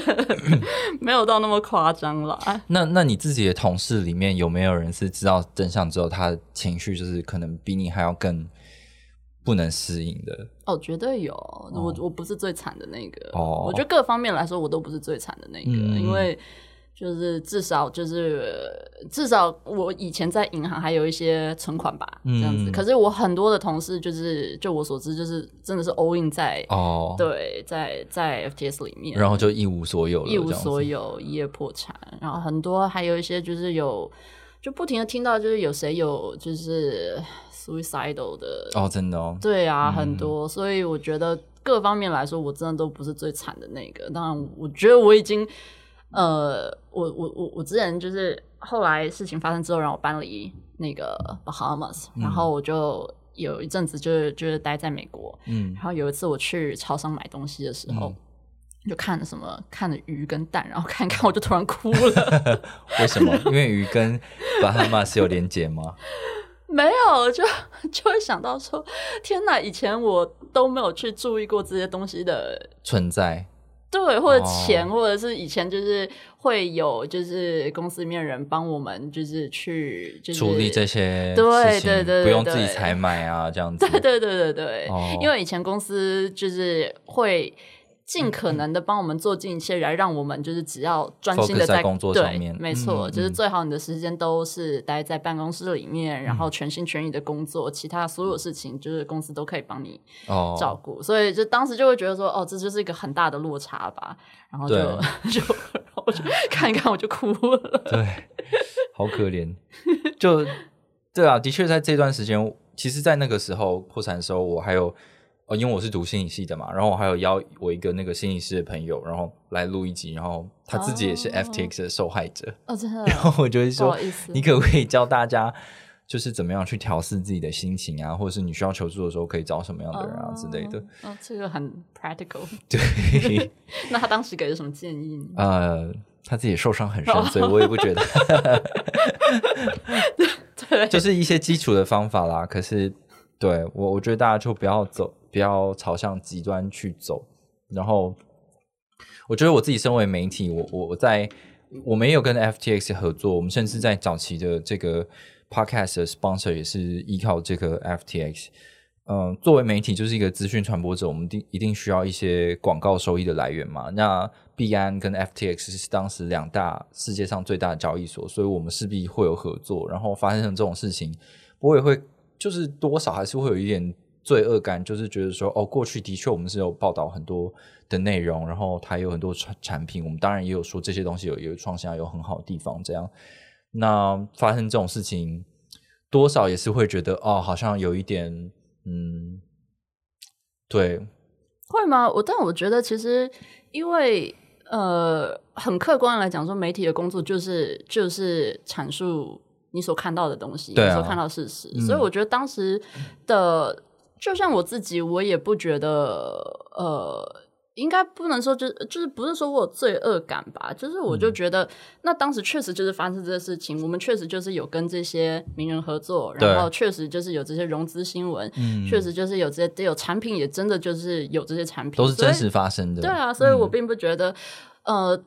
没有到那么夸张啦。那那你自己的同事里面有没有人是知道真相之后，他的情绪就是可能比你还要更不能适应的？哦，绝对有，我我不是最惨的那个。哦我觉得各方面来说，我都不是最惨的那个，嗯因为就是至少就是至少我以前在银行还有一些存款吧，这样子。嗯可是我很多的同事，就是就我所知，就是真的是 all in 在、哦，，对在在 FTS 里面，然后就一无所有了，一无所。有，一夜破产。然后很多还有一些就是有，就不停的听到就是有谁有就是 suicidal 的，哦，真的哦，对啊，嗯很多。所以我觉得各方面来说，我真的都不是最惨的那个。当然，我觉得我已经，呃，我我我我之前就是后来事情发生之后，让我搬离那个 Bahamas，、然嗯后我就有一阵子就是就是待在美国。嗯然后有一次我去超商买东西的时候，嗯就看了什么看了鱼跟蛋，然后看看我就突然哭了。为什么？因为鱼跟巴哈马是有连结吗？没有，就 就会想到说，天哪！以前我都没有去注意过这些东西的存在对，或者哦钱，或者是以前就是会有，就是公司里面人帮我们，就是去就是处理这些对对对不用自己采买啊，这样子。对对对对对，哦因为以前公司就是会尽可能的帮我们做尽一切，来让我们就是只要专心的在工作对上面没错，就是最好你的时间都是待在办公室里面，然后全心全意的工作，其他所有事情就是公司都可以帮你哦，照顾，所以就当时就会觉得说，哦，这就是一个很大的落差吧，然后就 就然后我就 看一看我就哭了。对，好可怜。就对啊，的确在这段时间，其实，在那个时候破产的时候，我还有呃，因为我是读心理系的嘛，然后我还有邀我一个那个心理师的朋友，然后来录一集，然后他自己也是哦 FTX 的受害者，哦，真的，然后我就会不说你可不可以教大家，就是怎么样去调试自己的心情啊，或者是你需要求助的时候可以找什么样的人啊之类的。哦。哦，这个很 practical。对，那他当时给了什么建议呢？呃，他自己受伤很深，哦所以我也不觉得，对，就是一些基础的方法啦。可是，对我，我觉得大家就不要走，不要朝向极端去走。然后，我觉得我自己身为媒体，我我在我没有跟 FTX 合作，我们甚至在早期的这个 podcast 的 sponsor 也是依靠这个 FTX。嗯，作为媒体就是一个资讯传播者，我们定一定需要一些广告收益的来源嘛。那币安跟 FTX 是当时两大世界上最大的交易所，所以我们势必会有合作。然后发生这种事情，我也会就是多少还是会有一点罪恶感，就是觉得说，哦，过去的确我们是有报道很多的内容，然后它有很多产产品，我们当然也有说这些东西有有创新啊，有很好的地方。这样，那发生这种事情，多少也是会觉得，哦，好像有一点。嗯，对，会吗？我但我觉得其实因为呃，很客观来讲，说媒体的工作就是就是阐述你所看到的东西，对啊你所看到事实，嗯所以我觉得当时的，就像我自己，我也不觉得呃。应该不能说就就是不是说我有罪恶感吧，就是我就嗯觉得、那当时确实就是发生这个事情，我们确实就是有跟这些名人合作，然后确实就是有这些融资新闻，嗯确实就是有这些有产品，也真的就是有这些产品，都是真实发生的。对啊，所以我嗯并不觉得，呃，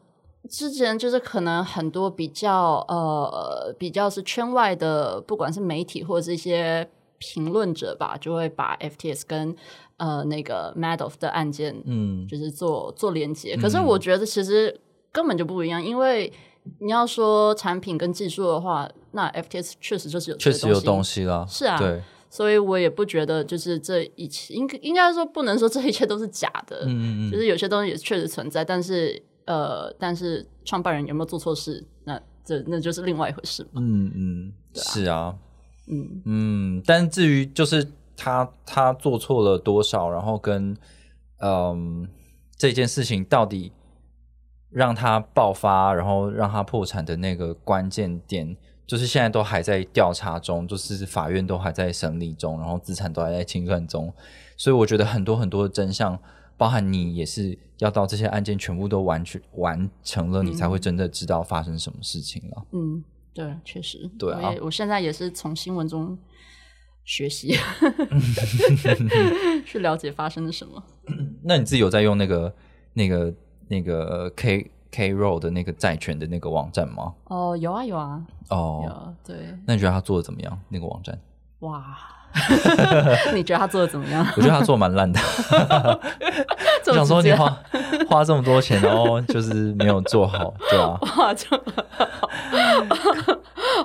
之前就是可能很多比较呃比较是圈外的，不管是媒体或者是一些评论者吧，就会把 FTS 跟呃那个 Madoff 的案件，嗯就是做做连接。可是我觉得其实根本就不一样，因为你要说产品跟技术的话，那 FTS 确实就是有确实有东西。啦。是啊对，所以我也不觉得就是这一切应该应该说不能说这一切都是假的，嗯嗯嗯，就是有些东西也确实存在，但是呃，但是创办人有没有做错事，那这那就是另外一回事嘛。嗯嗯，是啊，嗯，嗯，但至于就是他他做错了多少，然后跟嗯这件事情到底让他爆发，然后让他破产的那个关键点，就是现在都还在调查中，就是法院都还在审理中，然后资产都还在清算中，所以我觉得很多很多的真相，包含你也是要到这些案件全部都完全完成了，你才会真的知道发生什么事情了。嗯，对，确实，对啊我现在也是从新闻中学习，去了解发生了什么。那你自己有在用那个那个那个 K K Roll 的那个债权的那个网站吗？哦，有啊有啊哦，有，对，那你觉得他做的怎么样？那个网站，哇，你觉得他做的怎么样？我觉得他做得蛮烂的。这我想说你花花这么多钱，然后就是没有做好，对啊。哇，就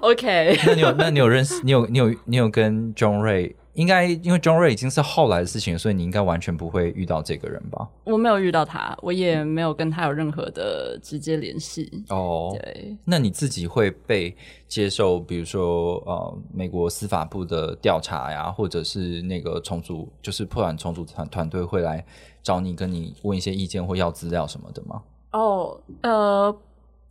OK，那你有那你有认识你有你有你有跟 John Ray？应该因为 John Ray 已经是后来的事情，所以你应该完全不会遇到这个人吧？我没有遇到他，我也没有跟他有任何的直接联系。哦，对，那你自己会被接受，比如说呃，美国司法部的调查呀，或者是那个重组，就是破案重组团团队会来找你，跟你问一些意见或要资料什么的吗？哦，呃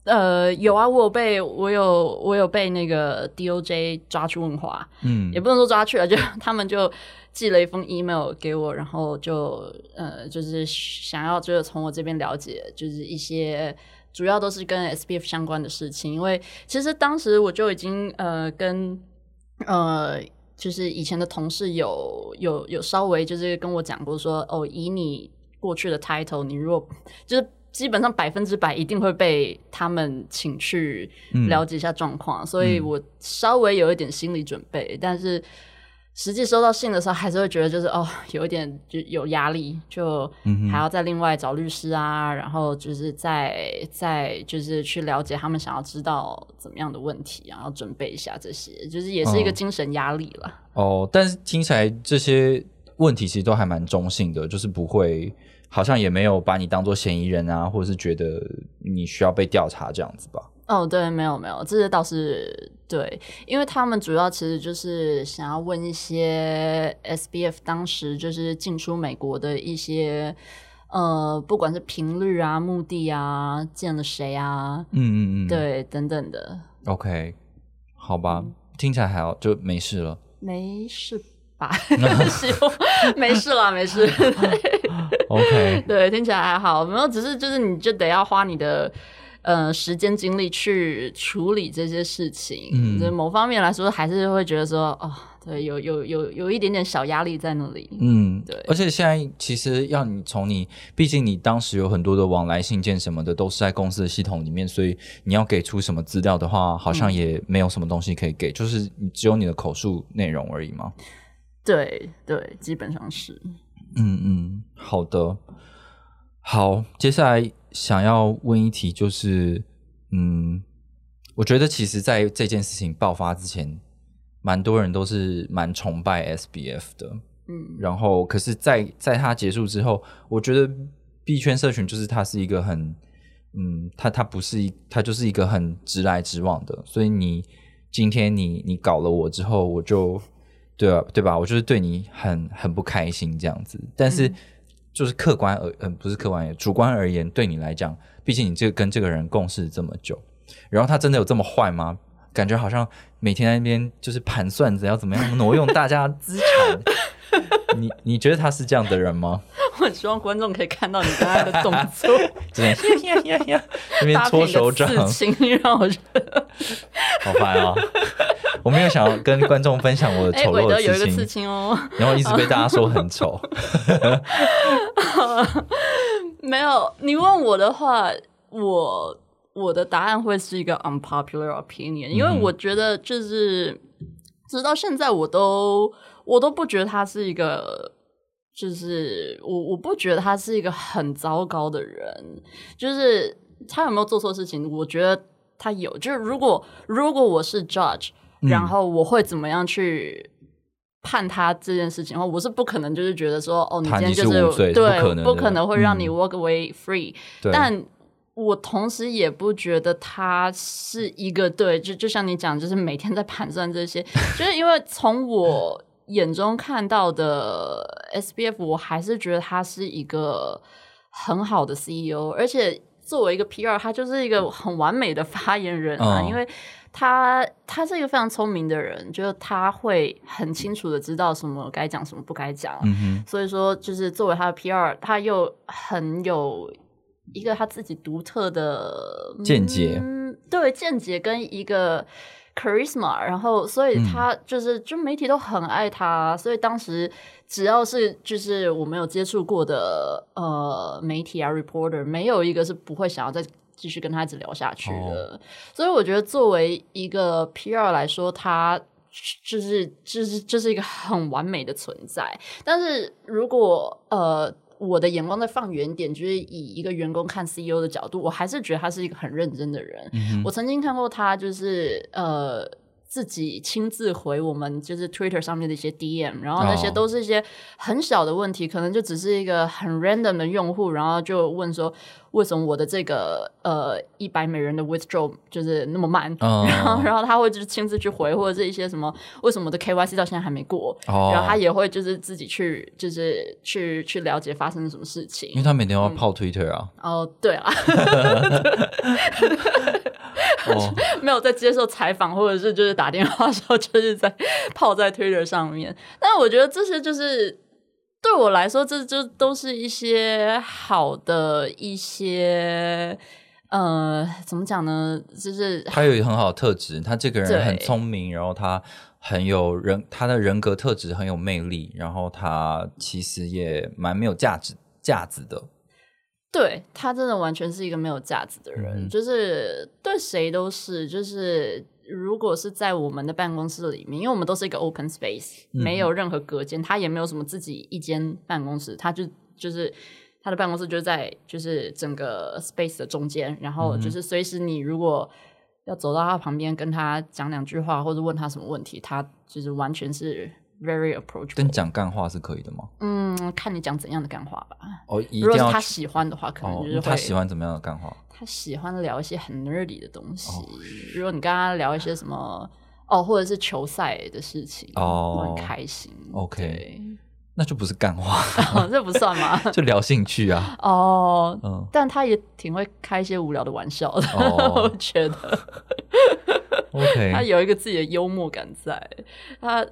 呃，有啊，我有被我有我有被那个 DOJ 抓去问话，嗯也不能说抓去了，就 他们就寄了一封 email 给我，然后就呃，就是想要就是从我这边了解，就是一些主要都是跟 SPF 相关的事情，因为其实当时我就已经呃跟呃。就是以前的同事有有有稍微就是跟我讲过说，哦，以你过去的 title，你如果就是基本上百分之百一定会被他们请去嗯。了解一下状况，所以嗯。我稍微有一点心理准备，但是实际收到信的时候，还是会觉得就是哦，有一点就有压力，就还要再另外找律师啊，然后就是再再就是去了解他们想要知道怎么样的问题，然后准备一下这些，就是也是一个嗯精神压力了。哦，但是听起来这些问题其实都还蛮中性的，就是不会，好像也没有把你当做嫌疑人啊，或者是觉得你需要被调查这样子吧？哦，对，没有没有，这些倒是对，因为他们主要其实就是想要问一些 SBF 当时就是进出美国的一些呃，不管是频率啊、目的啊、见了谁啊，嗯嗯嗯，对，等等的，，OK，好吧，听起来还好，就没事了。没事吧？没事啦，没事。OK，对，听起来还好，没有，只是就是你就得要花你的呃时间精力去处理这些事情。嗯就是某方面来说，还是会觉得说，哦，对，有有有有一点点小压力在那里。嗯，对而且现在其实要你从你，毕竟你当时有很多的往来信件什么的，都是在公司的系统里面，所以你要给出什么资料的话，好像也没有什么东西可以给，就是你只有你的口述内容而已嘛。对对，基本上是。嗯嗯，好的，好，接下来想要问一题，就是，嗯，我觉得其实在这件事情爆发之前，蛮多人都是蛮崇拜 SBF 的，嗯。然后可是在，在它结束之后，我觉得币圈社群就是它是一个很，嗯，它它不是一，它就是一个很直来直往的，所以你今天你你搞了我之后，我就对啊对吧？我就是对你很很不开心这样子，但是就是客观而嗯、不是客观而言，主观而言，对你来讲，毕竟你这个跟这个人共事这么久，然后他真的有这么坏吗？感觉好像每天在那边就是盘算着要怎么样挪用大家的资产。你你觉得他是这样的人吗？我很希望观众可以看到你刚才的动作，这 边呀呀呀呀，那边搭配你搓手掌，刺青，让我觉得，好烦啊！我没有想要跟观众分享我的哎，丑陋韦德有一个刺青，哦。然后一直被大家说很丑。没有，你问我的话，我我的答案会是一个 unpopular opinion，因为我觉得就是直到现在，我都我都不觉得他是一个，就是我我不觉得他是一个很糟糕的人，就是他有没有做错事情，我觉得他有，就是如果如果我是 judge，嗯。然后我会怎么样去。判他这件事情的话，我是不可能就是觉得说，哦，你今天就是对，不可能会让你嗯。walk away free、对，但我同时也不觉得他是一个对，就就像你讲，就是每天在盘算这些，就是因为从我眼中看到的 SBF，我还是觉得他是一个很好的 CEO，而且作为一个 PR，他就是一个很完美的发言人啊，嗯因为。他他是一个非常聪明的人，就是他会很清楚的知道什么该讲，什么不该讲。嗯，所以说，就是作为他的 PR，他又很有一个他自己独特的见解嗯，对见解跟一个 charisma，然后所以他就是、就媒体都很爱他，所以当时只要是就是我没有接触过的呃媒体啊 reporter，没有一个是不会想要再继续跟他一直聊下去的。所以我觉得作为一个 PR 来说，他。就是就是就是一个很完美的存在，但是如果呃我的眼光再放远点，就是以一个员工看 CEO 的角度，我还是觉得他是一个很认真的人。嗯我曾经看过他，就是呃自己亲自回我们就是 Twitter 上面的一些 DM，然后那些哦都是一些很小的问题，可能就只是一个很 random 的用户，然后就问说为什么我的这个呃一百美元的 withdraw 就是那么慢，哦。然 后然后他会就是亲自去回，或者是一些什么为什么我的 KYC 到现在还没过，哦。然后他也会就是自己去就是去去了解发生了什么事情。因为。他每天嗯要泡 Twitter 啊，哦，对啊，哦，没有在接受采访，或者是就是打电话的时候，就是在泡在 Twitter 上面。但我觉得这些就是对我来说，这就都是一些好的一些呃，怎么讲呢？就是他有一个很好的特质，他这个人很聪明，然后他很有人，他的人格特质很有魅力，然后他其实也蛮没有价值价值的。对他真的完全是一个没有价值的人，嗯就是对谁都是，就是如果是在我们的办公室里面，因为我们都是一个 open space，、嗯没有任何隔间，他也没有什么自己一间办公室，他就就是他的办公室就在就是整个 space 的中间，然后嗯就是随时你如果要走到他旁边跟他讲两句话，或者问他什么问题，他就是完全是 very approachable。但讲干话是可以的吗？嗯，看你讲怎样的干话吧。哦，一如果他喜欢的话，可能哦就是，会、他喜欢怎么样的干话？他喜欢聊一些很 nerdy 的东西。哦如果你跟他聊一些什么哦，或者是球赛的事情，哦我很开心。OK 那就不是干话，哦，这不算吗？就聊兴趣啊。哦，嗯，但他也挺会开一些无聊的玩笑的，哦 我觉得 OK，他有一个自己的幽默感在。他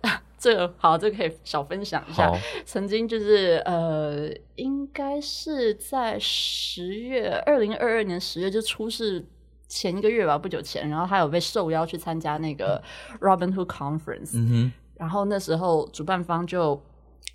这个好，这个可以小分享一下。曾经就是呃，应该是在十月二零二二年十月就出事前一个月吧，不久前，然后他有被受邀去参加那个 Robin Hood Conference，、嗯然后那时候主办方就。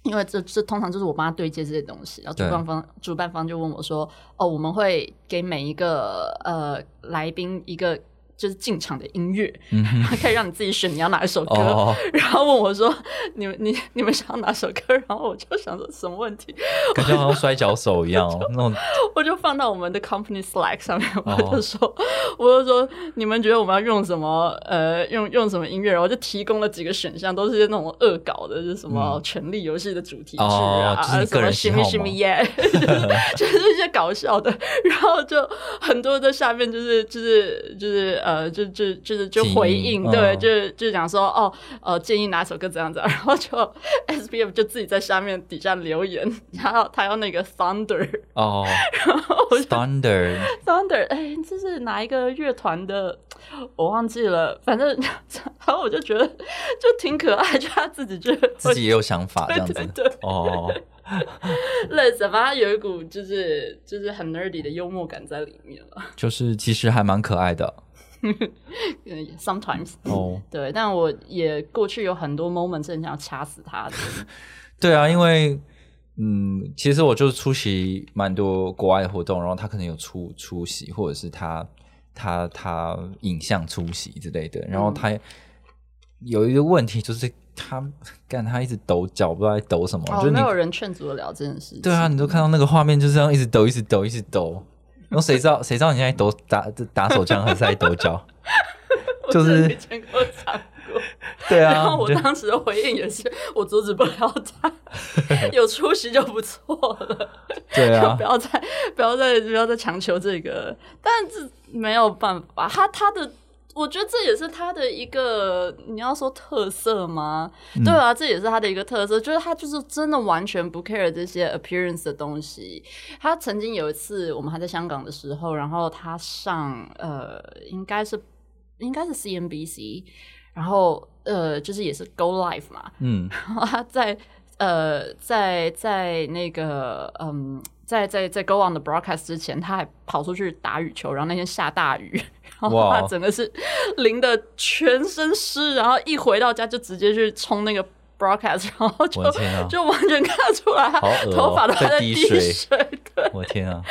因为这这通常就是我帮他对接这些东西，然后主办方主办方就问我说：“哦，我们会给每一个呃来宾一个就是进场的音乐，哼，嗯哼，可以让你自己选你要哪一首歌。哦，然后问我说：“你们你你们想要哪首歌？”然后我就想说什么问题，感觉好像摔跤手一样哦，那种我就放到我们的 company Slack 上面，哦我就说，我就说你们觉得我们要用什么？呃，用用什么音乐？然后就提供了几个选项，都是那种恶搞的，就是什么《权力游戏》的主题曲啊，什么个人喜好 Shimmy 吗 Shimmy Yeah，就是一些搞笑的。然后就很多在下面就是就是就是呃，就就就是就回应，嗯对，就是就是讲说哦呃，建议哪首歌怎样怎样，然后就 S B F 就自己在下面底下留言，然后他要那个 Thunder。哦 然后，Thunder，Thunder，哎、这是哪一个乐团的？我忘记了，反正然后我就觉得就挺可爱，就他自己就自己也有想法这样子对对对，哦，类似，反正有一股就是就是很 nerdy 的幽默感在里面了。就是其实还蛮可爱的嗯 sometimes 哦。对，但我也过去有很多 moment 是很想要掐死他的。对啊，因为嗯，其实我就是出席蛮多国外的活动，然后他可能有出出席，或者是他他他影像出席之类的，然嗯后他有一个问题就是他干他一直抖脚，不知道在抖什么，哦，没有人劝阻得了这件事情。对啊，你都看到那个画面就这样一直抖，一直抖，一直抖，然后谁知道谁知道你现在抖打打手枪还是在抖脚？就是没见过讲过。对然后啊，就我当时的回应也是，我阻止不了他，有出息就不错了。对啊不，要再不要再不要再强求这个，但是没有办法，他他的。我觉得这也是他的一个，你要说特色吗？嗯对啊，这也是他的一个特色，就是他就是真的完全不 care 这些 appearance 的东西。他曾经有一次，我们还在香港的时候，然后他上呃，应该是应该是 CNBC，然后呃，就是也是 Go Live 嘛，嗯，然后他在呃，在在那个嗯，在在在 Go On the broadcast 之前，他还跑出去打羽球，然后那天下大雨，然后哇他整个是淋的全身湿，然后一回到家就直接去冲那个 broadcast，然后就就完全看得出来头发都还在滴滴水水，对。我的天啊，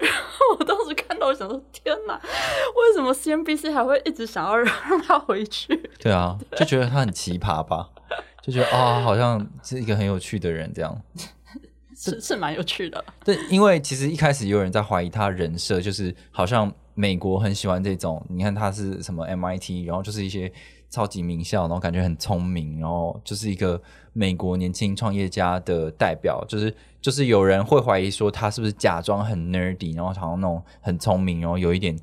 然后我当时看到，我想说：天哪，为什么 CNBC 还会一直想要让他回去？对啊，就觉得他很奇葩吧，就觉得啊、好像是一个很有趣的人这样。是是蛮有趣的。对，因为其实一开始有人在怀疑他人设，就是好像美国很喜欢这种，你看他是什么 MIT，然后就是一些超级名校，然后感觉很聪明，然后就是一个美国年轻创业家的代表，就是就是有人会怀疑说他是不是假装很 nerdy，然后好像那种很聪明，然后有一点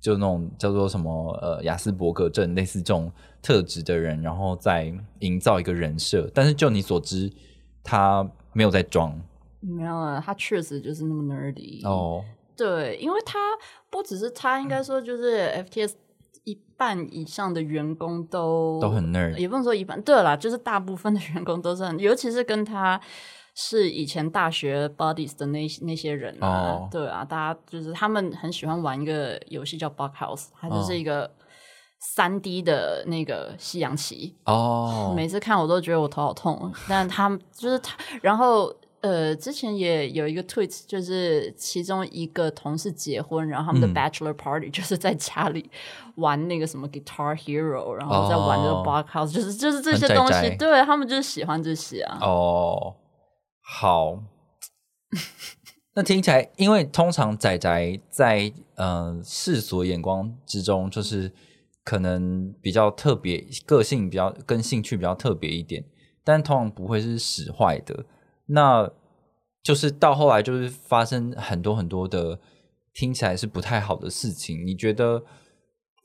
就那种叫做什么呃雅斯伯格症类似这种特质的人，然后再营造一个人设，但是就你所知，他没有在装没有啊，他确实就是那么 nerdy 哦。对，因为他不只是他，应该说就是 FTS 一半以上的员工都都很 nerd 也不能说一半。对啦，就是大部分的员工都是很，尤其是跟他是以前大学 buddies 的那那些人啊，哦对啊，大家就是他们很喜欢玩一个游戏叫 Bug House，它就是一个三 D 的那个西洋棋。哦，每次看我都觉得我头好痛，但他们就是他，然后呃，之前也有一个 tweet，就是其中一个同事结婚，然后他们的嗯 bachelor party 就是在家里玩那个什么 Guitar Hero，然后在玩这个哦 Block House，就是就是这些东西，宅对他们就是喜欢这些啊。哦，好。那听起来，因为通常仔仔在呃世俗眼光之中，就是可能比较特别，个性比较跟兴趣比较特别一点。但通常不会是使坏的。那就是到后来就是发生很多很多的听起来是不太好的事情。你觉得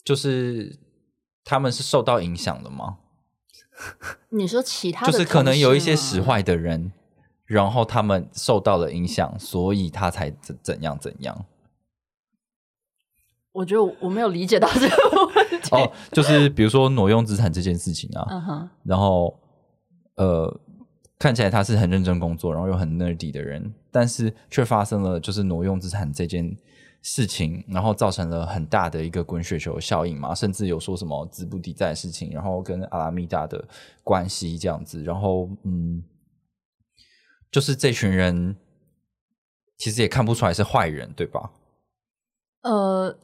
就是他们是受到影响的吗？你说其他就是可能有一些使坏的人，然后他们受到了影响，所以他才怎怎样怎样。我觉得我没有理解到这个问题。哦，就是比如说挪用资产这件事情啊，然后呃，看起来他是很认真工作，然后又很 nerdy 的人，但是却发生了就是挪用资产这件事情，然后造成了很大的一个滚雪球效应嘛，甚至有说什么资不抵债的事情，然后跟阿拉米达的关系这样子，然后嗯，就是这群人其实也看不出来是坏人，对吧？呃，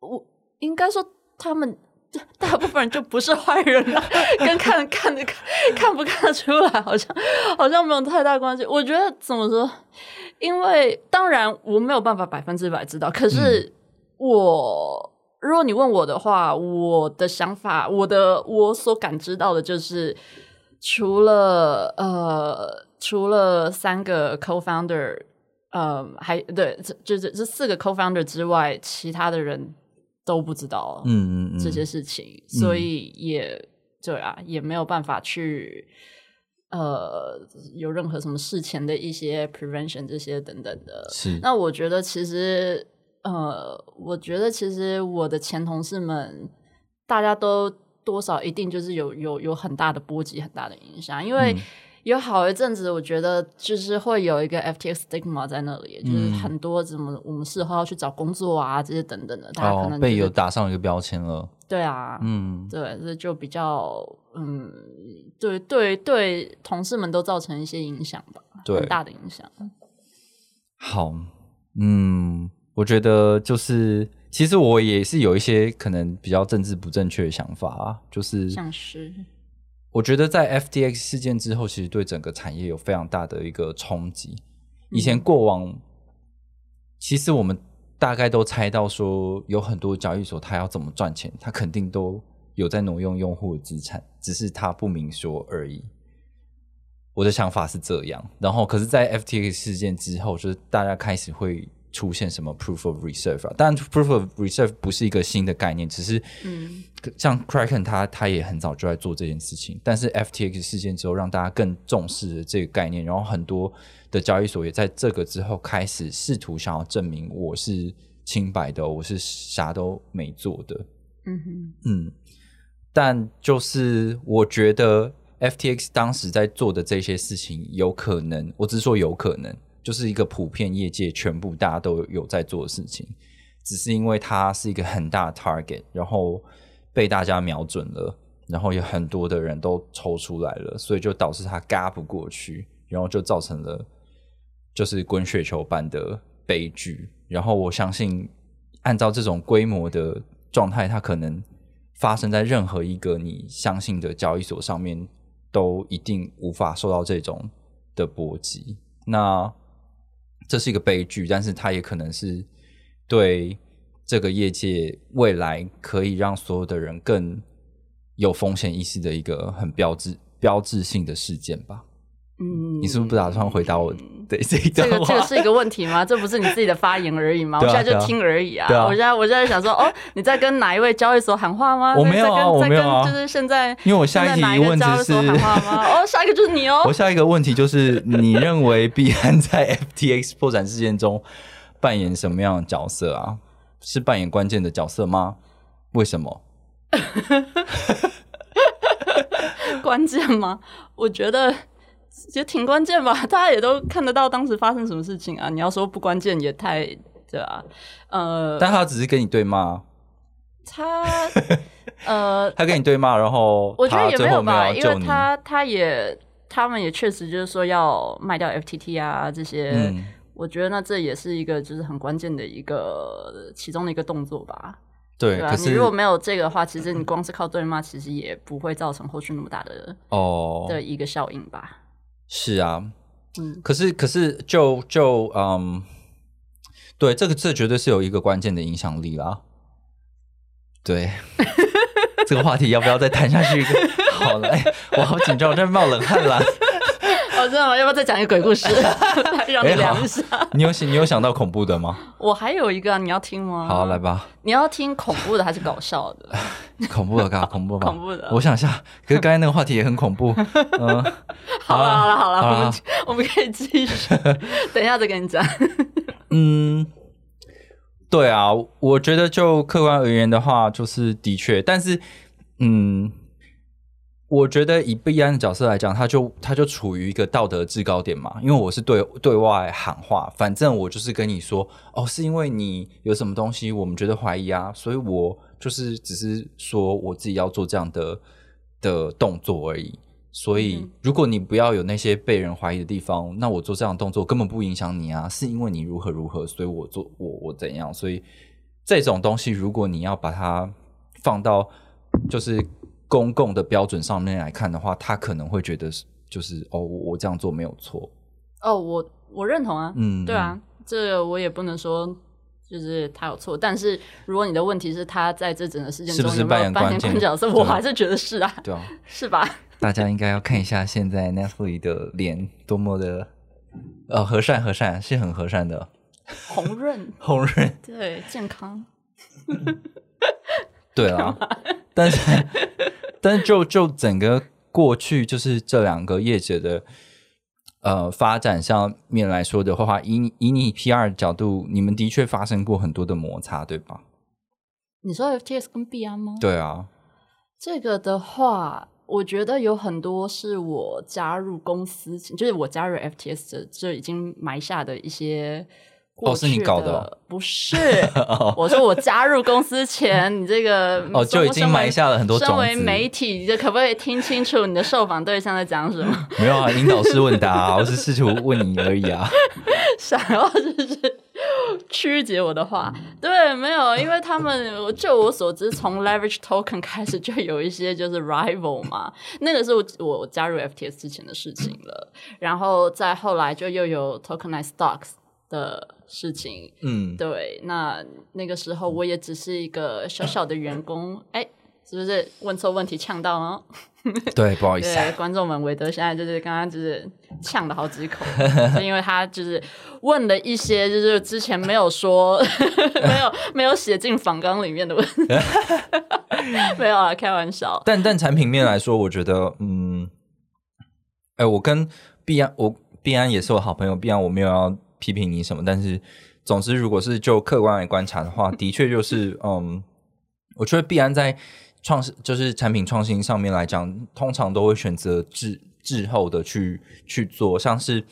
我应该说他们大部分人就不是坏人了，跟看看得看看不看得出来，好像好像没有太大关系。我觉得怎么说？因为当然我没有办法百分之百知道，可是我。如果你问我的话，我的想法，我的我所感知到的就是，除了呃，除了三个 co-founder，呃，还对，这这这四个 co-founder 之外，其他的人都不知道嗯嗯嗯，这些事情，所以也对啊，也没有办法去呃有任何什么事前的一些 prevention 这些等等的。是那我觉得其实呃，我觉得其实我的前同事们，大家都多少一定就是有有有很大的波及，很大的影响，因为。嗯有好一阵子，我觉得就是会有一个 FTX stigma 在那里，就是嗯。很多怎么我们事后要去找工作啊，这些等等的，大家可哦能、就是被有打上一个标签了，对啊，嗯。对，这就比较嗯，对对对，同事们都造成一些影响吧，对很大的影响。好，嗯，我觉得就是，其实我也是有一些可能比较政治不正确的想法啊，就是像是我觉得在 FTX 事件之后，其实对整个产业有非常大的一个冲击。以前过往，其实我们大概都猜到说，有很多交易所它要怎么赚钱，它肯定都有在挪用用户的资产，只是它不明说而已。我的想法是这样，然后可是，在 FTX 事件之后，就是大家开始会出现什么 proof of reserve 啊，当然 proof of reserve 不是一个新的概念，只是嗯。像 Kraken 他他也很早就在做这件事情，但是 FTX 事件之后，让大家更重视了这个概念，然后很多的交易所也在这个之后开始试图想要证明我是清白的哦，我是啥都没做的。嗯哼。嗯，但就是我觉得 FTX 当时在做的这些事情，有可能，我只是说有可能，就是一个普遍业界全部大家都有在做的事情，只是因为它是一个很大的 target，然后被大家瞄准了，然后有很多的人都抽出来了，所以就导致它嘎不过去，然后就造成了就是滚雪球般的悲剧。然后我相信，按照这种规模的状态，它可能发生在任何一个你相信的交易所上面，都一定无法受到这种的波及。那这是一个悲剧，但是它也可能是对这个业界未来可以让所有的人更有风险意识的一个很标志标志性的事件吧。嗯，你是不是不打算回答我对这一这？个这个是一个问题吗？这不是你自己的发言而已吗？我现在就听而已啊！我现在我现在想说，哦，你在跟哪一位交易所喊话吗？我没有啊在跟我没有啊就是现在，因为我下一个问题是喊话吗？哦，下一个就是你哦我。下一个问题就是，你认为币安在 FTX 破产事件中扮演什么样的角色啊？是扮演关键的角色吗？为什么？关键吗？我觉得也挺关键吧，大家也都看得到当时发生什么事情啊。你要说不关键也太对吧、呃，但他只是跟你对骂，他呃，他跟你对骂，然后 我觉得也没有吧，因。为他他也他们也确实就是说要卖掉 FTT 啊这些。嗯，我觉得那这也是一个就是很关键的一个其中的一个动作吧，对，对吧、你如果没有这个的话，其实你光是靠对骂，其实也不会造成后续那么大的哦，的一个效应吧。是啊，嗯，可是可是就就嗯，对，这个这绝对是有一个关键的影响力啦。对，这个话题要不要再谈下去？好了，哎、我好紧张，我在冒冷汗啦。哦，真的吗？要不要再讲一个鬼故事，让你哎好凉一下？你有想你有想到恐怖的吗？我还有一个啊，你要听吗？好，来。吧，你要听恐怖的还是搞笑的？恐怖的，嘎，恐怖吧，恐怖的我想一下，可是刚才那个话题也很恐怖。嗯、好了，好了，好了，我们我们可以继续，等一下再跟你讲。嗯，对啊，我觉得就客观而言的话，就是的确，但是，嗯，我觉得以毕安的角色来讲，他就他就处于一个道德制高点嘛，因为我是对对外喊话，反正我就是跟你说，哦，是因为你有什么东西我们觉得怀疑啊，所以我就是只是说我自己要做这样的的动作而已。所以嗯，如果你不要有那些被人怀疑的地方，那我做这样的动作根本不影响你啊，是因为你如何如何，所以我做我我怎样，所以这种东西，如果你要把它放到就是公共的标准上面来看的话，他可能会觉得是就是哦，我我这样做没有错，哦，我我认同啊，嗯，对啊，这个我也不能说。就是他有错，但是如果你的问题是他在这整个事件是不是中有没有扮演扮演关键角色，我还是觉得是啊，对啊，是吧？大家应该要看一下现在 Netflix 的脸多么的呃和善和善，是很和善的，红润，红润。对，健康，对啊，但是但是就就整个过去就是这两个业者的呃发展上面来说的话，以你以你 PR 的角度，你们的确发生过很多的摩擦，对吧？你说 FTS 跟币安吗？对啊，这个的话，我觉得有很多是我加入公司，就是我加入 FTS 这这已经埋下的一些过哦是你搞的哦不是？我说我加入公司前，你这个哦就已经埋下了很多种身为媒体，这可不可以听清楚你的受访对象在讲什么？没有啊，引导式问答、啊，我是试图问你而已啊。想要就是曲解我的话，对，没有，因为他们我就我所知，从 leverage token 开始就有一些就是 rival 嘛，那个是我我加入 FTS 之前的事情了，然后再后来就又有 tokenized stocks 的事情，嗯，对，那那个时候我也只是一个小小的员工，哎。是不是问错问题呛到了？对，不好意思。观众们，韦德现在就是刚刚就是呛了好几口，是因为他就是问了一些就是之前没有说、没有没有写进访纲里面的问题，没有啊，开玩笑。但但产品面来说，我觉得，嗯，哎、我跟必安，我必安也是我好朋友，必安我没有要批评你什么，但是总之，如果是就客观来观察的话，的确就是，嗯，我觉得必然在创就是产品创新上面来讲，通常都会选择滞滞后的去去做，像是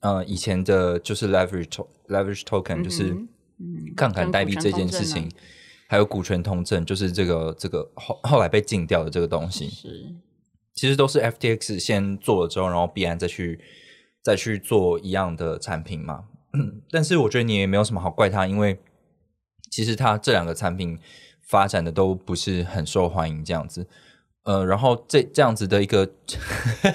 呃以前的就是 leverage leverage token，、就是嗯杠杆代币这件事情，还有股权通证，就是这个这个后后来被禁掉的这个东西，是。其实都是 FTX 先做了之后，然后必然再去再去做一样的产品嘛。但是我觉得你也没有什么好怪他，因为其实他这两个产品发展的都不是很受欢迎，这样子。呃，然后这这样子的一个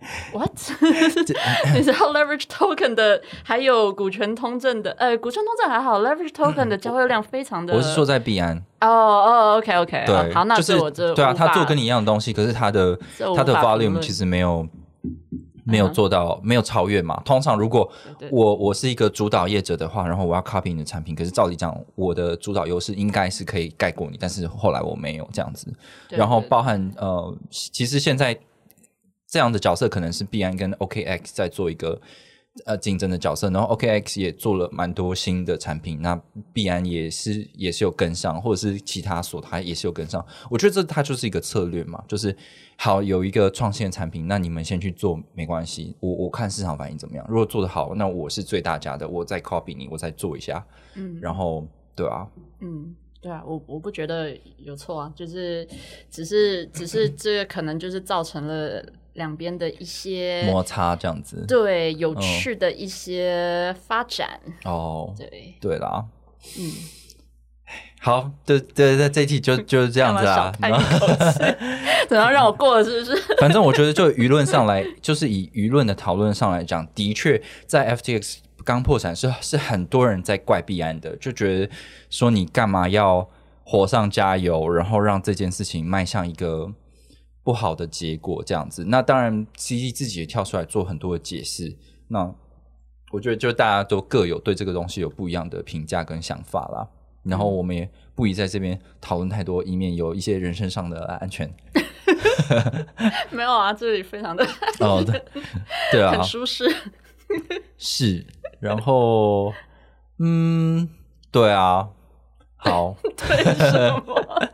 what？你知道 leverage token 的还有股权通证的，呃，股权通证还好，leverage token 的交易量非常的。我是说在币安，哦哦，OK OK，对，好，那就是我这对啊，他做跟你一样的东西，可是他的他的 volume 其实没有没有做到，没有超越嘛。通常如果我我是一个主导业者的话，然后我要 copy 你的产品，可是照理讲，我的主导优势应该是可以盖过你，但是后来我没有这样子。然后包含呃，其实现在这样的角色可能是必安跟 OKX 在做一个呃竞争的角色，然后 OKX 也做了蛮多新的产品，那必然也是也是有跟上，或者是其他所它也是有跟上。我觉得这它就是一个策略嘛，就是好有一个创新的产品，那你们先去做没关系，我我看市场反应怎么样。如果做得好，那我是最大家的，我再 copy 你，我再做一下，嗯然后对啊，嗯，对啊，我我不觉得有错啊，就是只是只是这个可能就是造成了两边的一些摩擦这样子。对有趣的一些发展，哦，对，对啦，嗯，好，对对对，这一题就 就是这样子啊。然后让我过了是不是？反正我觉得，就舆论上来，就是以舆论的讨论上来讲，的确在 FTX 刚破产是是很多人在怪币安的，就觉得说你干嘛要火上加油，然后让这件事情迈向一个不好的结果这样子。那当然，C C 自己也跳出来做很多的解释。那我觉得就大家都各有对这个东西有不一样的评价跟想法啦。然后我们也不宜在这边讨论太多，以免有一些人身上的安全。没有啊，这里非常的 哦，对对啊 很，舒适。是。然后，嗯，对啊，好，对什么？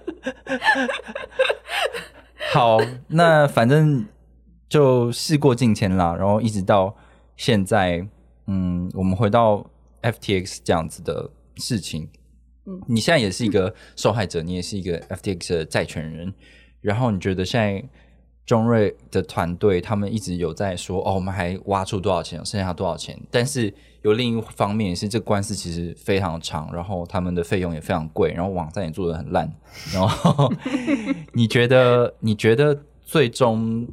好，那反正就事过境迁啦，然后一直到现在，嗯，我们回到 FTX 这样子的事情，嗯。你现在也是一个受害者，你也是一个 FTX 的债权人，然后你觉得现在中瑞的团队他们一直有在说，哦，我们还挖出多少钱，剩下多少钱，但是有另一方面也是这官司其实非常长，然后他们的费用也非常贵，然后网站也做的很烂，然后 你觉得你觉得最终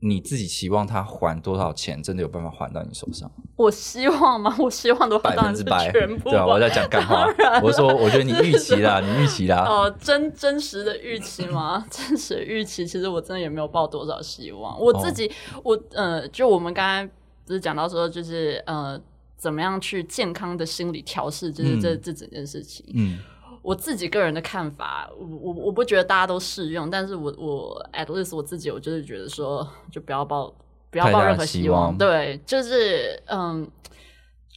你自己期望他还多少钱，真的有办法还到你手上？我希望吗？我希望的话百分之百，全部对啊，我在讲干话当然，我是说我觉得你预期啦，你预期啦，哦，真真实的预期吗？真实的预期，其实我真的也没有抱多少希望。我自己，我呃，就我们刚才不是讲到说，就是呃，怎么样去健康的心理调试，就是这、嗯这整件事情。嗯我自己个人的看法，我我我不觉得大家都适用，但是我我 at least 我自己，我就是觉得说，就不要抱不要抱任何希希望对，就是嗯。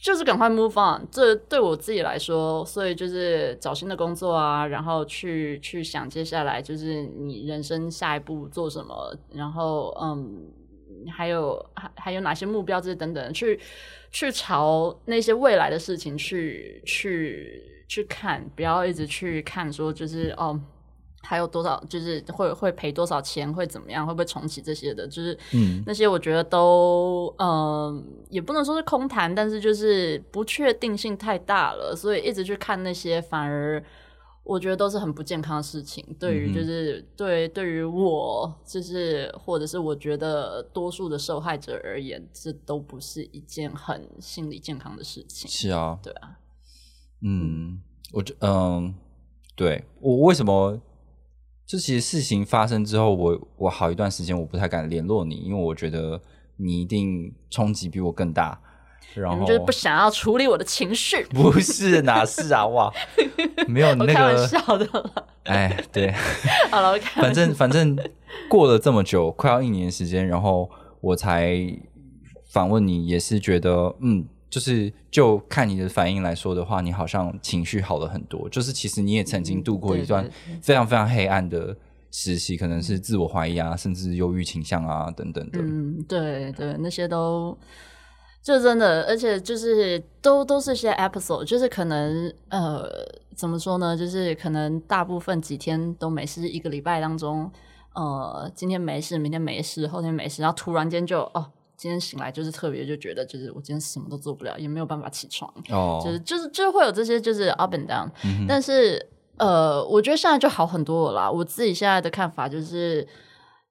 就是赶快 move on，这对我自己来说，所以就是找新的工作啊，然后去去想接下来就是你人生下一步做什么，然后嗯，还有还还有哪些目标这些等等，去去朝那些未来的事情去去去看，不要一直去看说就是哦。还有多少？就是会会赔多少钱？会怎么样？会不会重启这些的？就是嗯那些我觉得都嗯、也不能说是空谈，但是就是不确定性太大了，所以一直去看那些，反而我觉得都是很不健康的事情。对于就是、对对于我，就是或者是我觉得多数的受害者而言，这都不是一件很心理健康的事情。是啊，对啊，嗯，我觉嗯，对我为什么？就其实事情发生之后，我我好一段时间我不太敢联络你，因为我觉得你一定冲击比我更大。然后就是不想要处理我的情绪。不是哪是啊？哇，没有你那我开玩个，笑的了。哎，对，好了，我反正反正过了这么久，快要一年的时间，然后我才访问你，也是觉得，嗯，就是就看你的反应来说的话，你好像情绪好了很多。就是其实你也曾经度过一段非常非常黑暗的时期，可能是自我怀疑啊，甚至忧郁倾向啊等等的。嗯，对对，那些都就真的，而且就是都都是些 episode，就是可能呃，怎么说呢？就是可能大部分几天都没事，一个礼拜当中，呃，今天没事，明天没事，后天没事，然后突然间就哦。今天醒来就是特别就觉得就是我今天什么都做不了，也没有办法起床，哦，就是就是就是会有这些就是 up and down，、但是呃，我觉得现在就好很多了啦。我自己现在的看法就是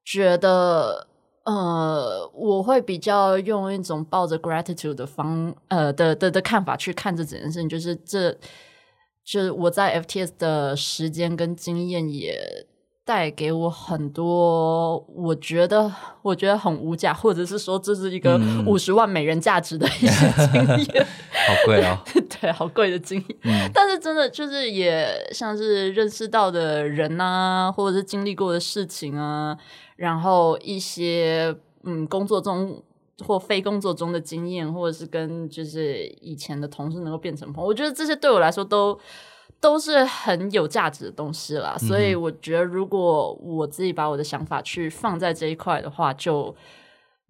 觉得。呃，我会比较用一种抱着 gratitude 的方呃的的的看法去看这整件事情，就是这就是我在 FTS 的时间跟经验也带给我很多，我觉得我觉得很无价，或者是说这是一个嗯五十万美元价值的一些经验。好贵哦。对，好贵的经验。嗯 但是真的就是也像是认识到的人啊，或者是经历过的事情啊，然后一些嗯工作中或非工作中的经验，或者是跟就是以前的同事能够变成朋友，我觉得这些对我来说都。都是很有价值的东西啦，所以我觉得，如果我自己把我的想法去放在这一块的话，就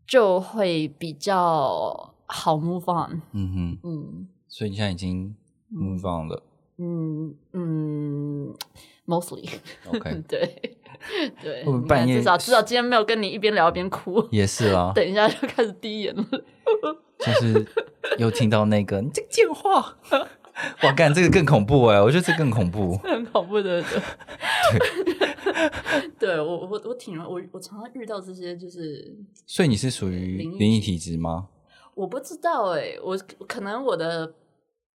就会比较好 move on。嗯哼，嗯，所以你现在已经 move on 了。嗯嗯，mostly，OK，对对，我们你看半夜至少至少今天没有跟你一边聊一边哭，也是啊，等一下就开始滴眼了。就是又听到那个你这个贱话，哇，干这个更恐怖哎，我觉得这更恐怖。很恐怖的，对，对 我我我挺我我常常遇到这些，就是所以你是属于灵异体质吗？我不知道哎、我可能我的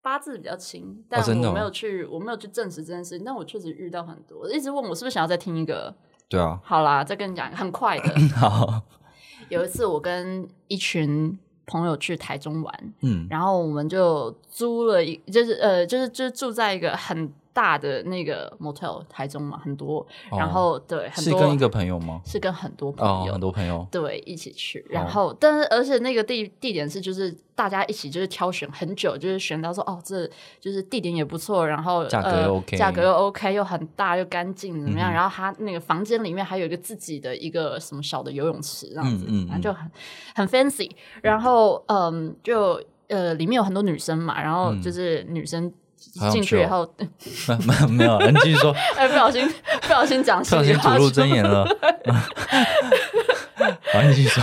八字比较轻，但我没有去我没有去证实这件事情，但我确实遇到很多，一直问我是不是想要再听一个对啊，好啦，再跟你讲很快的。好，有一次我跟一群朋友去台中玩，嗯，然后我们就租了一，就是呃，就是就是住在一个很大的那个 motel，台中嘛，很多，然后对，很多哦是跟一个朋友吗？是跟很多朋哦，友，很多朋友，对，一起去，然后，但是而且那个地地点是就是大家一起就是挑选很久，就是选到说哦，这就是地点也不错，然后价格又呃 OK 价格又 OK，又很大又干净，怎么样？嗯然后他那个房间里面还有一个自己的一个什么小的游泳池，这样子，嗯嗯反正就很很 fancy。然后嗯，就呃里面有很多女生嘛，然后嗯。就是女生进去以后，没有没有，你继续说，哎，不小心不小心讲不小心吐露真言了。好，你继续说。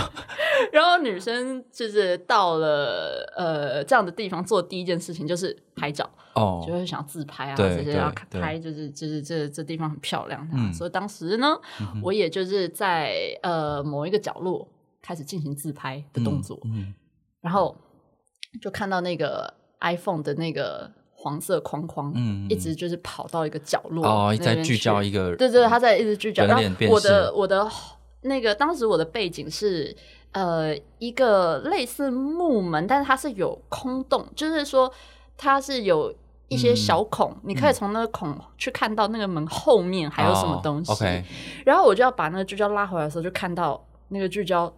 然后女生就是到了呃这样的地方做第一件事情就是拍照，哦。就，会想自拍啊，对这些要对。拍就是就是这这地方很漂亮、所以当时呢，我也就是在呃某一个角落开始进行自拍的动作，嗯，然后就看到那个 iPhone 的那个黄色框框，一直就是跑到一个角落哦，在聚焦一个，对对，他在一直聚焦。然后我的我的那个当时我的背景是呃一个类似木门，但是它是有空洞，就是说它是有一些嗯小孔，你可以从那个孔去看到那个门后面还有什么东西。哦 OK，然后我就要把那个聚焦拉回来的时候，就看到那个聚焦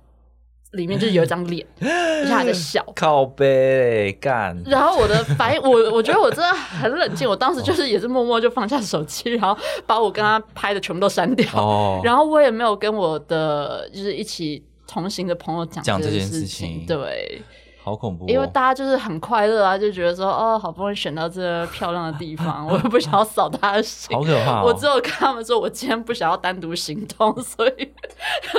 里面就是有一张脸，而且还在笑。靠背干，然后我的反应，我我觉得我真的很冷静，我当时就是也是默默就放下手机，然后把我跟他拍的全部都删掉。哦，然后我也没有跟我的就是一起同行的朋友讲讲这件事，情对，好恐怖哦，因为大家就是很快乐啊，就觉得说哦，好不容易选到这漂亮的地方，我又不想要扫他的兴。好可怕哦，我只有跟他们说，我今天不想要单独行动，所以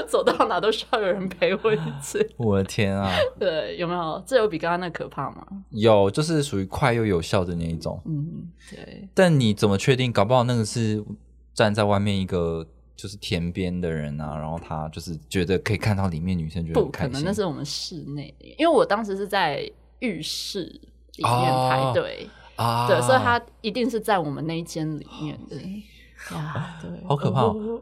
走到哪都需要有人陪我一次。我的天啊，对，有没有？这有比刚刚那可怕吗？有就是属于快又有效的那一种，嗯，对，但你怎么确定？搞不好那个是站在外面一个就是田边的人啊，然后他就是觉得可以看到里面女生，觉得不可能。那是我们室内，因为我当时是在浴室里面哦排队。啊，对，所以他一定是在我们那一间里面的。呀，对，好可怕哦。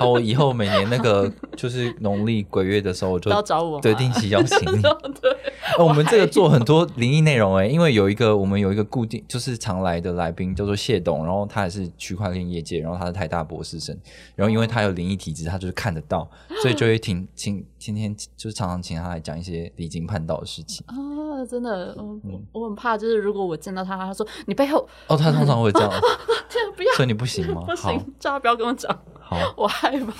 好，我以后每年那个就是农历鬼月的时候，我就找我对定期邀请你。对，呃我们这个做很多灵异内容哎、因为有一个我们有一个固定就是常来的来宾叫做谢董，然后他也是区块链业界，然后他是台大博士生，然后因为他有灵异体质，他就是看得到，所以就会请请天天就是常常请他来讲一些离经叛道的事情。啊，真的，我嗯我很怕，就是如果我见到他，他说你背后，哦，他通常会这样，天啊，不要，所以你不行吗？不行，叫他不要跟我讲，好，我害怕。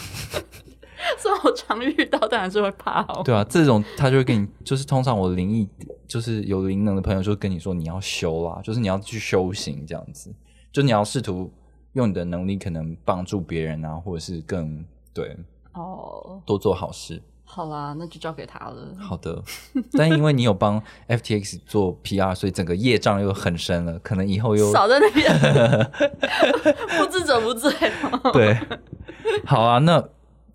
虽然我常遇到，但还是会怕哦。对啊，这种他就会跟你，就是通常我灵异就是有灵能的朋友就会跟你说你要修啦，就是你要去修行这样子，就你要试图用你的能力可能帮助别人啊，或者是更对哦，多做好事。好啦，那就交给他了。好的，但因为你有帮 FTX 做 PR，所以整个业障又很深了，可能以后又 少在那边，不知者不罪。对。好啊，那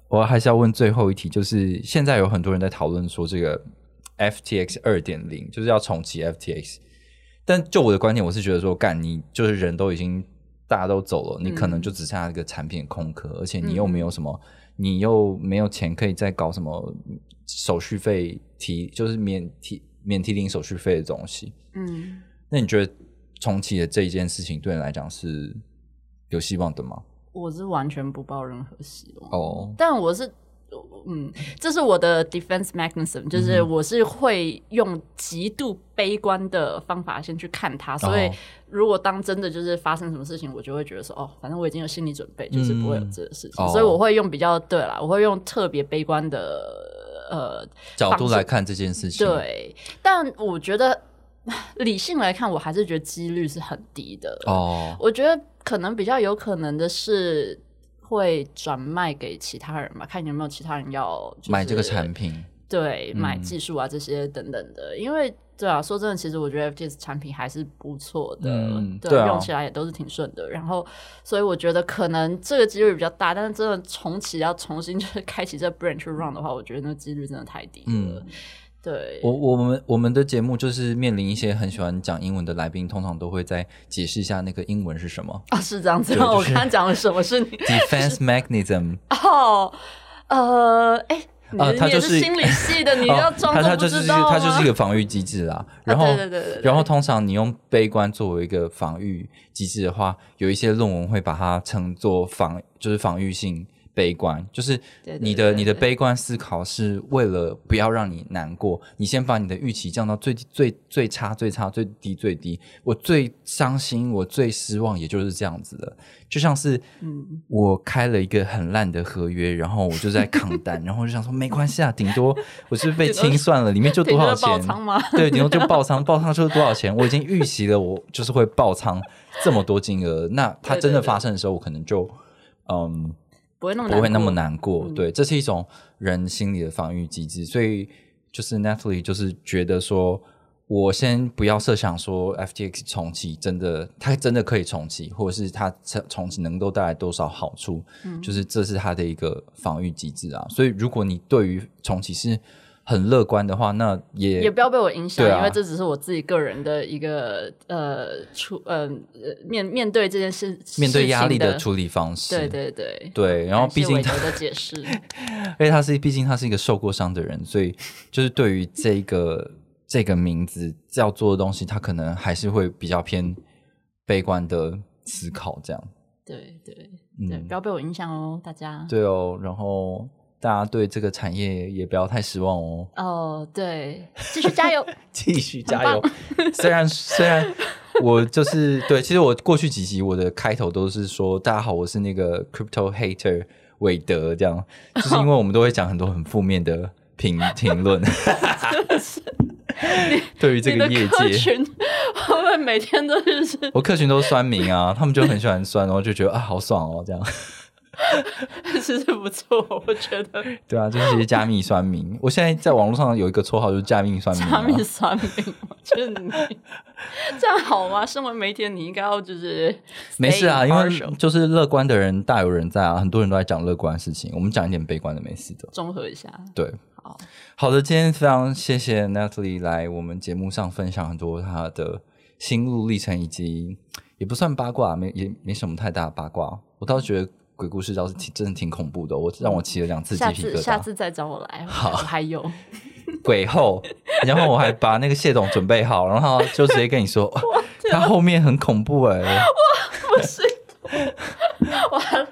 我还是要问最后一题，就是现在有很多人在讨论说这个 FTX 二点零就是要重启 FTX，但就我的观点，我是觉得说，干你就是人都已经大家都走了，你可能就只剩下一个产品空壳，而且你又没有什么，你又没有钱可以再搞什么手续费提，就是免提免提领手续费的东西。嗯，那你觉得重启的这一件事情对你来讲是有希望的吗？我是完全不抱任何希望。哦，但我是，嗯，这是我的 defense mechanism，就是我是会用极度悲观的方法先去看它，所以哦如果当真的就是发生什么事情，我就会觉得说，哦，反正我已经有心理准备，就是不会有这个事情，哦。所以我会用比较对啦，我会用特别悲观的呃角度来看这件事情，，对，但我觉得理性来看，我还是觉得几率是很低的。哦，我觉得可能比较有可能的是会转卖给其他人嘛，看有没有其他人要、就是买这个产，品，对，买嗯技术啊这些等等的。因为对啊，说真的，其实我觉得 FTS 产品还是不错的，对，嗯对啊用起来也都是挺顺的。然后，所以我觉得可能这个几率比较大，但是真的重启要重新就是开启这 branch run 的话，我觉得那几率真的太低了。嗯对，我我们我们的节目就是面临一些很喜欢讲英文的来宾，通常都会在解释一下那个英文是什么啊，是这样子吗？就是我刚刚讲了什么是你？defense mechanism。哦，呃，哎，你啊它就是心理系的，你要哦装作不它它就是知道它就是一个防御机制啦。然后对对对对对然后通常你用悲观作为一个防御机制的话，有一些论文会把它称作防，就是防御性。悲观就是你的你的悲观思考是为了不要让你难过，你先把你的预期降到最低最最差最差最低最低。我最伤心，我最失望，也就是这样子的。就像是嗯我开了一个很烂的合约，然后我就在扛单，然后我就想说没关系啊，顶多我是是被清算了，里面就多少钱？对，顶多就爆仓，爆仓就是多少钱？我已经预习了，我就是会爆仓这么多金额。那它真的发生的时候，我可能就嗯不会那么不会那么难过。嗯对，这是一种人心理的防御机制，所以就是 Natalie 就是觉得说。我先不要设想说 FTX 重启真的，它真的可以重启，或者是它重重启能够带来多少好处，嗯就是这是它的一个防御机制啊。所以如果你对于重启是很乐观的话，那也也不要被我影响，啊因为这只是我自己个人的一个呃处呃呃面面对这件事面对压力的的处理方式。对对对对然后毕竟他的解释，因为他是毕竟他是一个受过伤的人，所以就是对于这个 这个名字要做的东西，他可能还是会比较偏悲观的思考这样。对对对，嗯不要被我影响哦，大家。对哦，然后大家对这个产业也不要太失望哦，哦，对，继续加油。继续加油。虽然虽然我就是对，其实我过去几集我的开头都是说大家好，我是那个 crypto hater 韦德，这样，就是因为我们都会讲很多很负面的评评论。对于这个业界，群，我们每天都是我客群都是酸民啊，他们就很喜欢酸，然后就觉得啊好爽哦，这样。其实不错，我觉得对啊，就是一些加密酸民。我现在在网络上有一个绰号，就是加密酸民、啊。加密酸民，我觉得你 这样好吗？身为媒体，你应该要就是没事啊，因为就是乐观的人大有人在啊，很多人都在讲乐观的事情，我们讲一点悲观的没事的。综合一下。对，好，好的，今天非常谢谢 Natalie 来我们节目上分享很多她的心路历程，以及也不算八卦，没也没什么太大的八卦。我倒是觉得鬼故事倒是挺真的挺恐怖的，我让我起了两次鸡下皮疙瘩。次下次再找我来，好我还有。鬼后，然后我还把那个谢董准备好，然后他就直接跟你说，他后面很恐怖哎、我不是，我还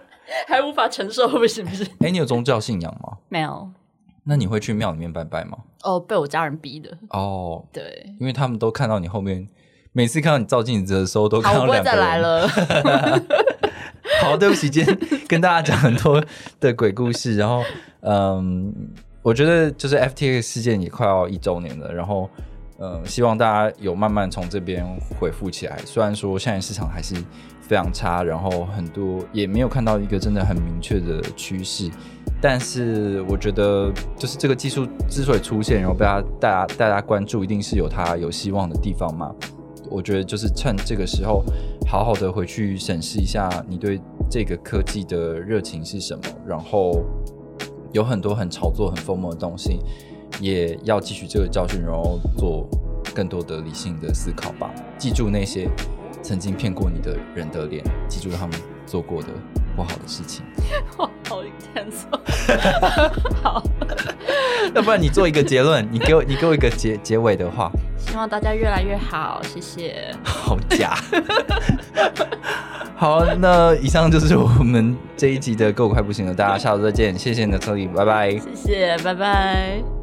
还无法承受，不行不行，哎，你有宗教信仰吗？没有那你会去庙里面拜拜吗？哦，被我家人逼的。哦，对，因为他们都看到你后面，每次看到你照镜子的时候，都看好，到我不会再两个。来了。好，对不起，今天跟大家讲很多的鬼故事，然后嗯，我觉得就是 FTX 事件也快要一周年了，然后嗯，希望大家有慢慢从这边恢复起来。虽然说现在市场还是非常差，然后很多也没有看到一个真的很明确的趋势，但是我觉得就是这个技术之所以出现，然后被大家大家大家关注，一定是有它有希望的地方嘛。我觉得就是趁这个时候，好好的回去审视一下你对这个科技的热情是什么，然后有很多很炒作、很疯魔的东西，也要汲取这个教训，然后做更多的理性的思考吧。记住那些曾经骗过你的人的脸，记住他们做过的不好的事情。哇，好 intense 哦。好，要不然你做一个结论，你给我 你给我一个结结尾的话，希望大家越来越好，谢谢。好假。好，那以上就是我们这一集的《够快不行了》，大家下周再见，谢谢你的收听，拜拜。谢谢，拜拜。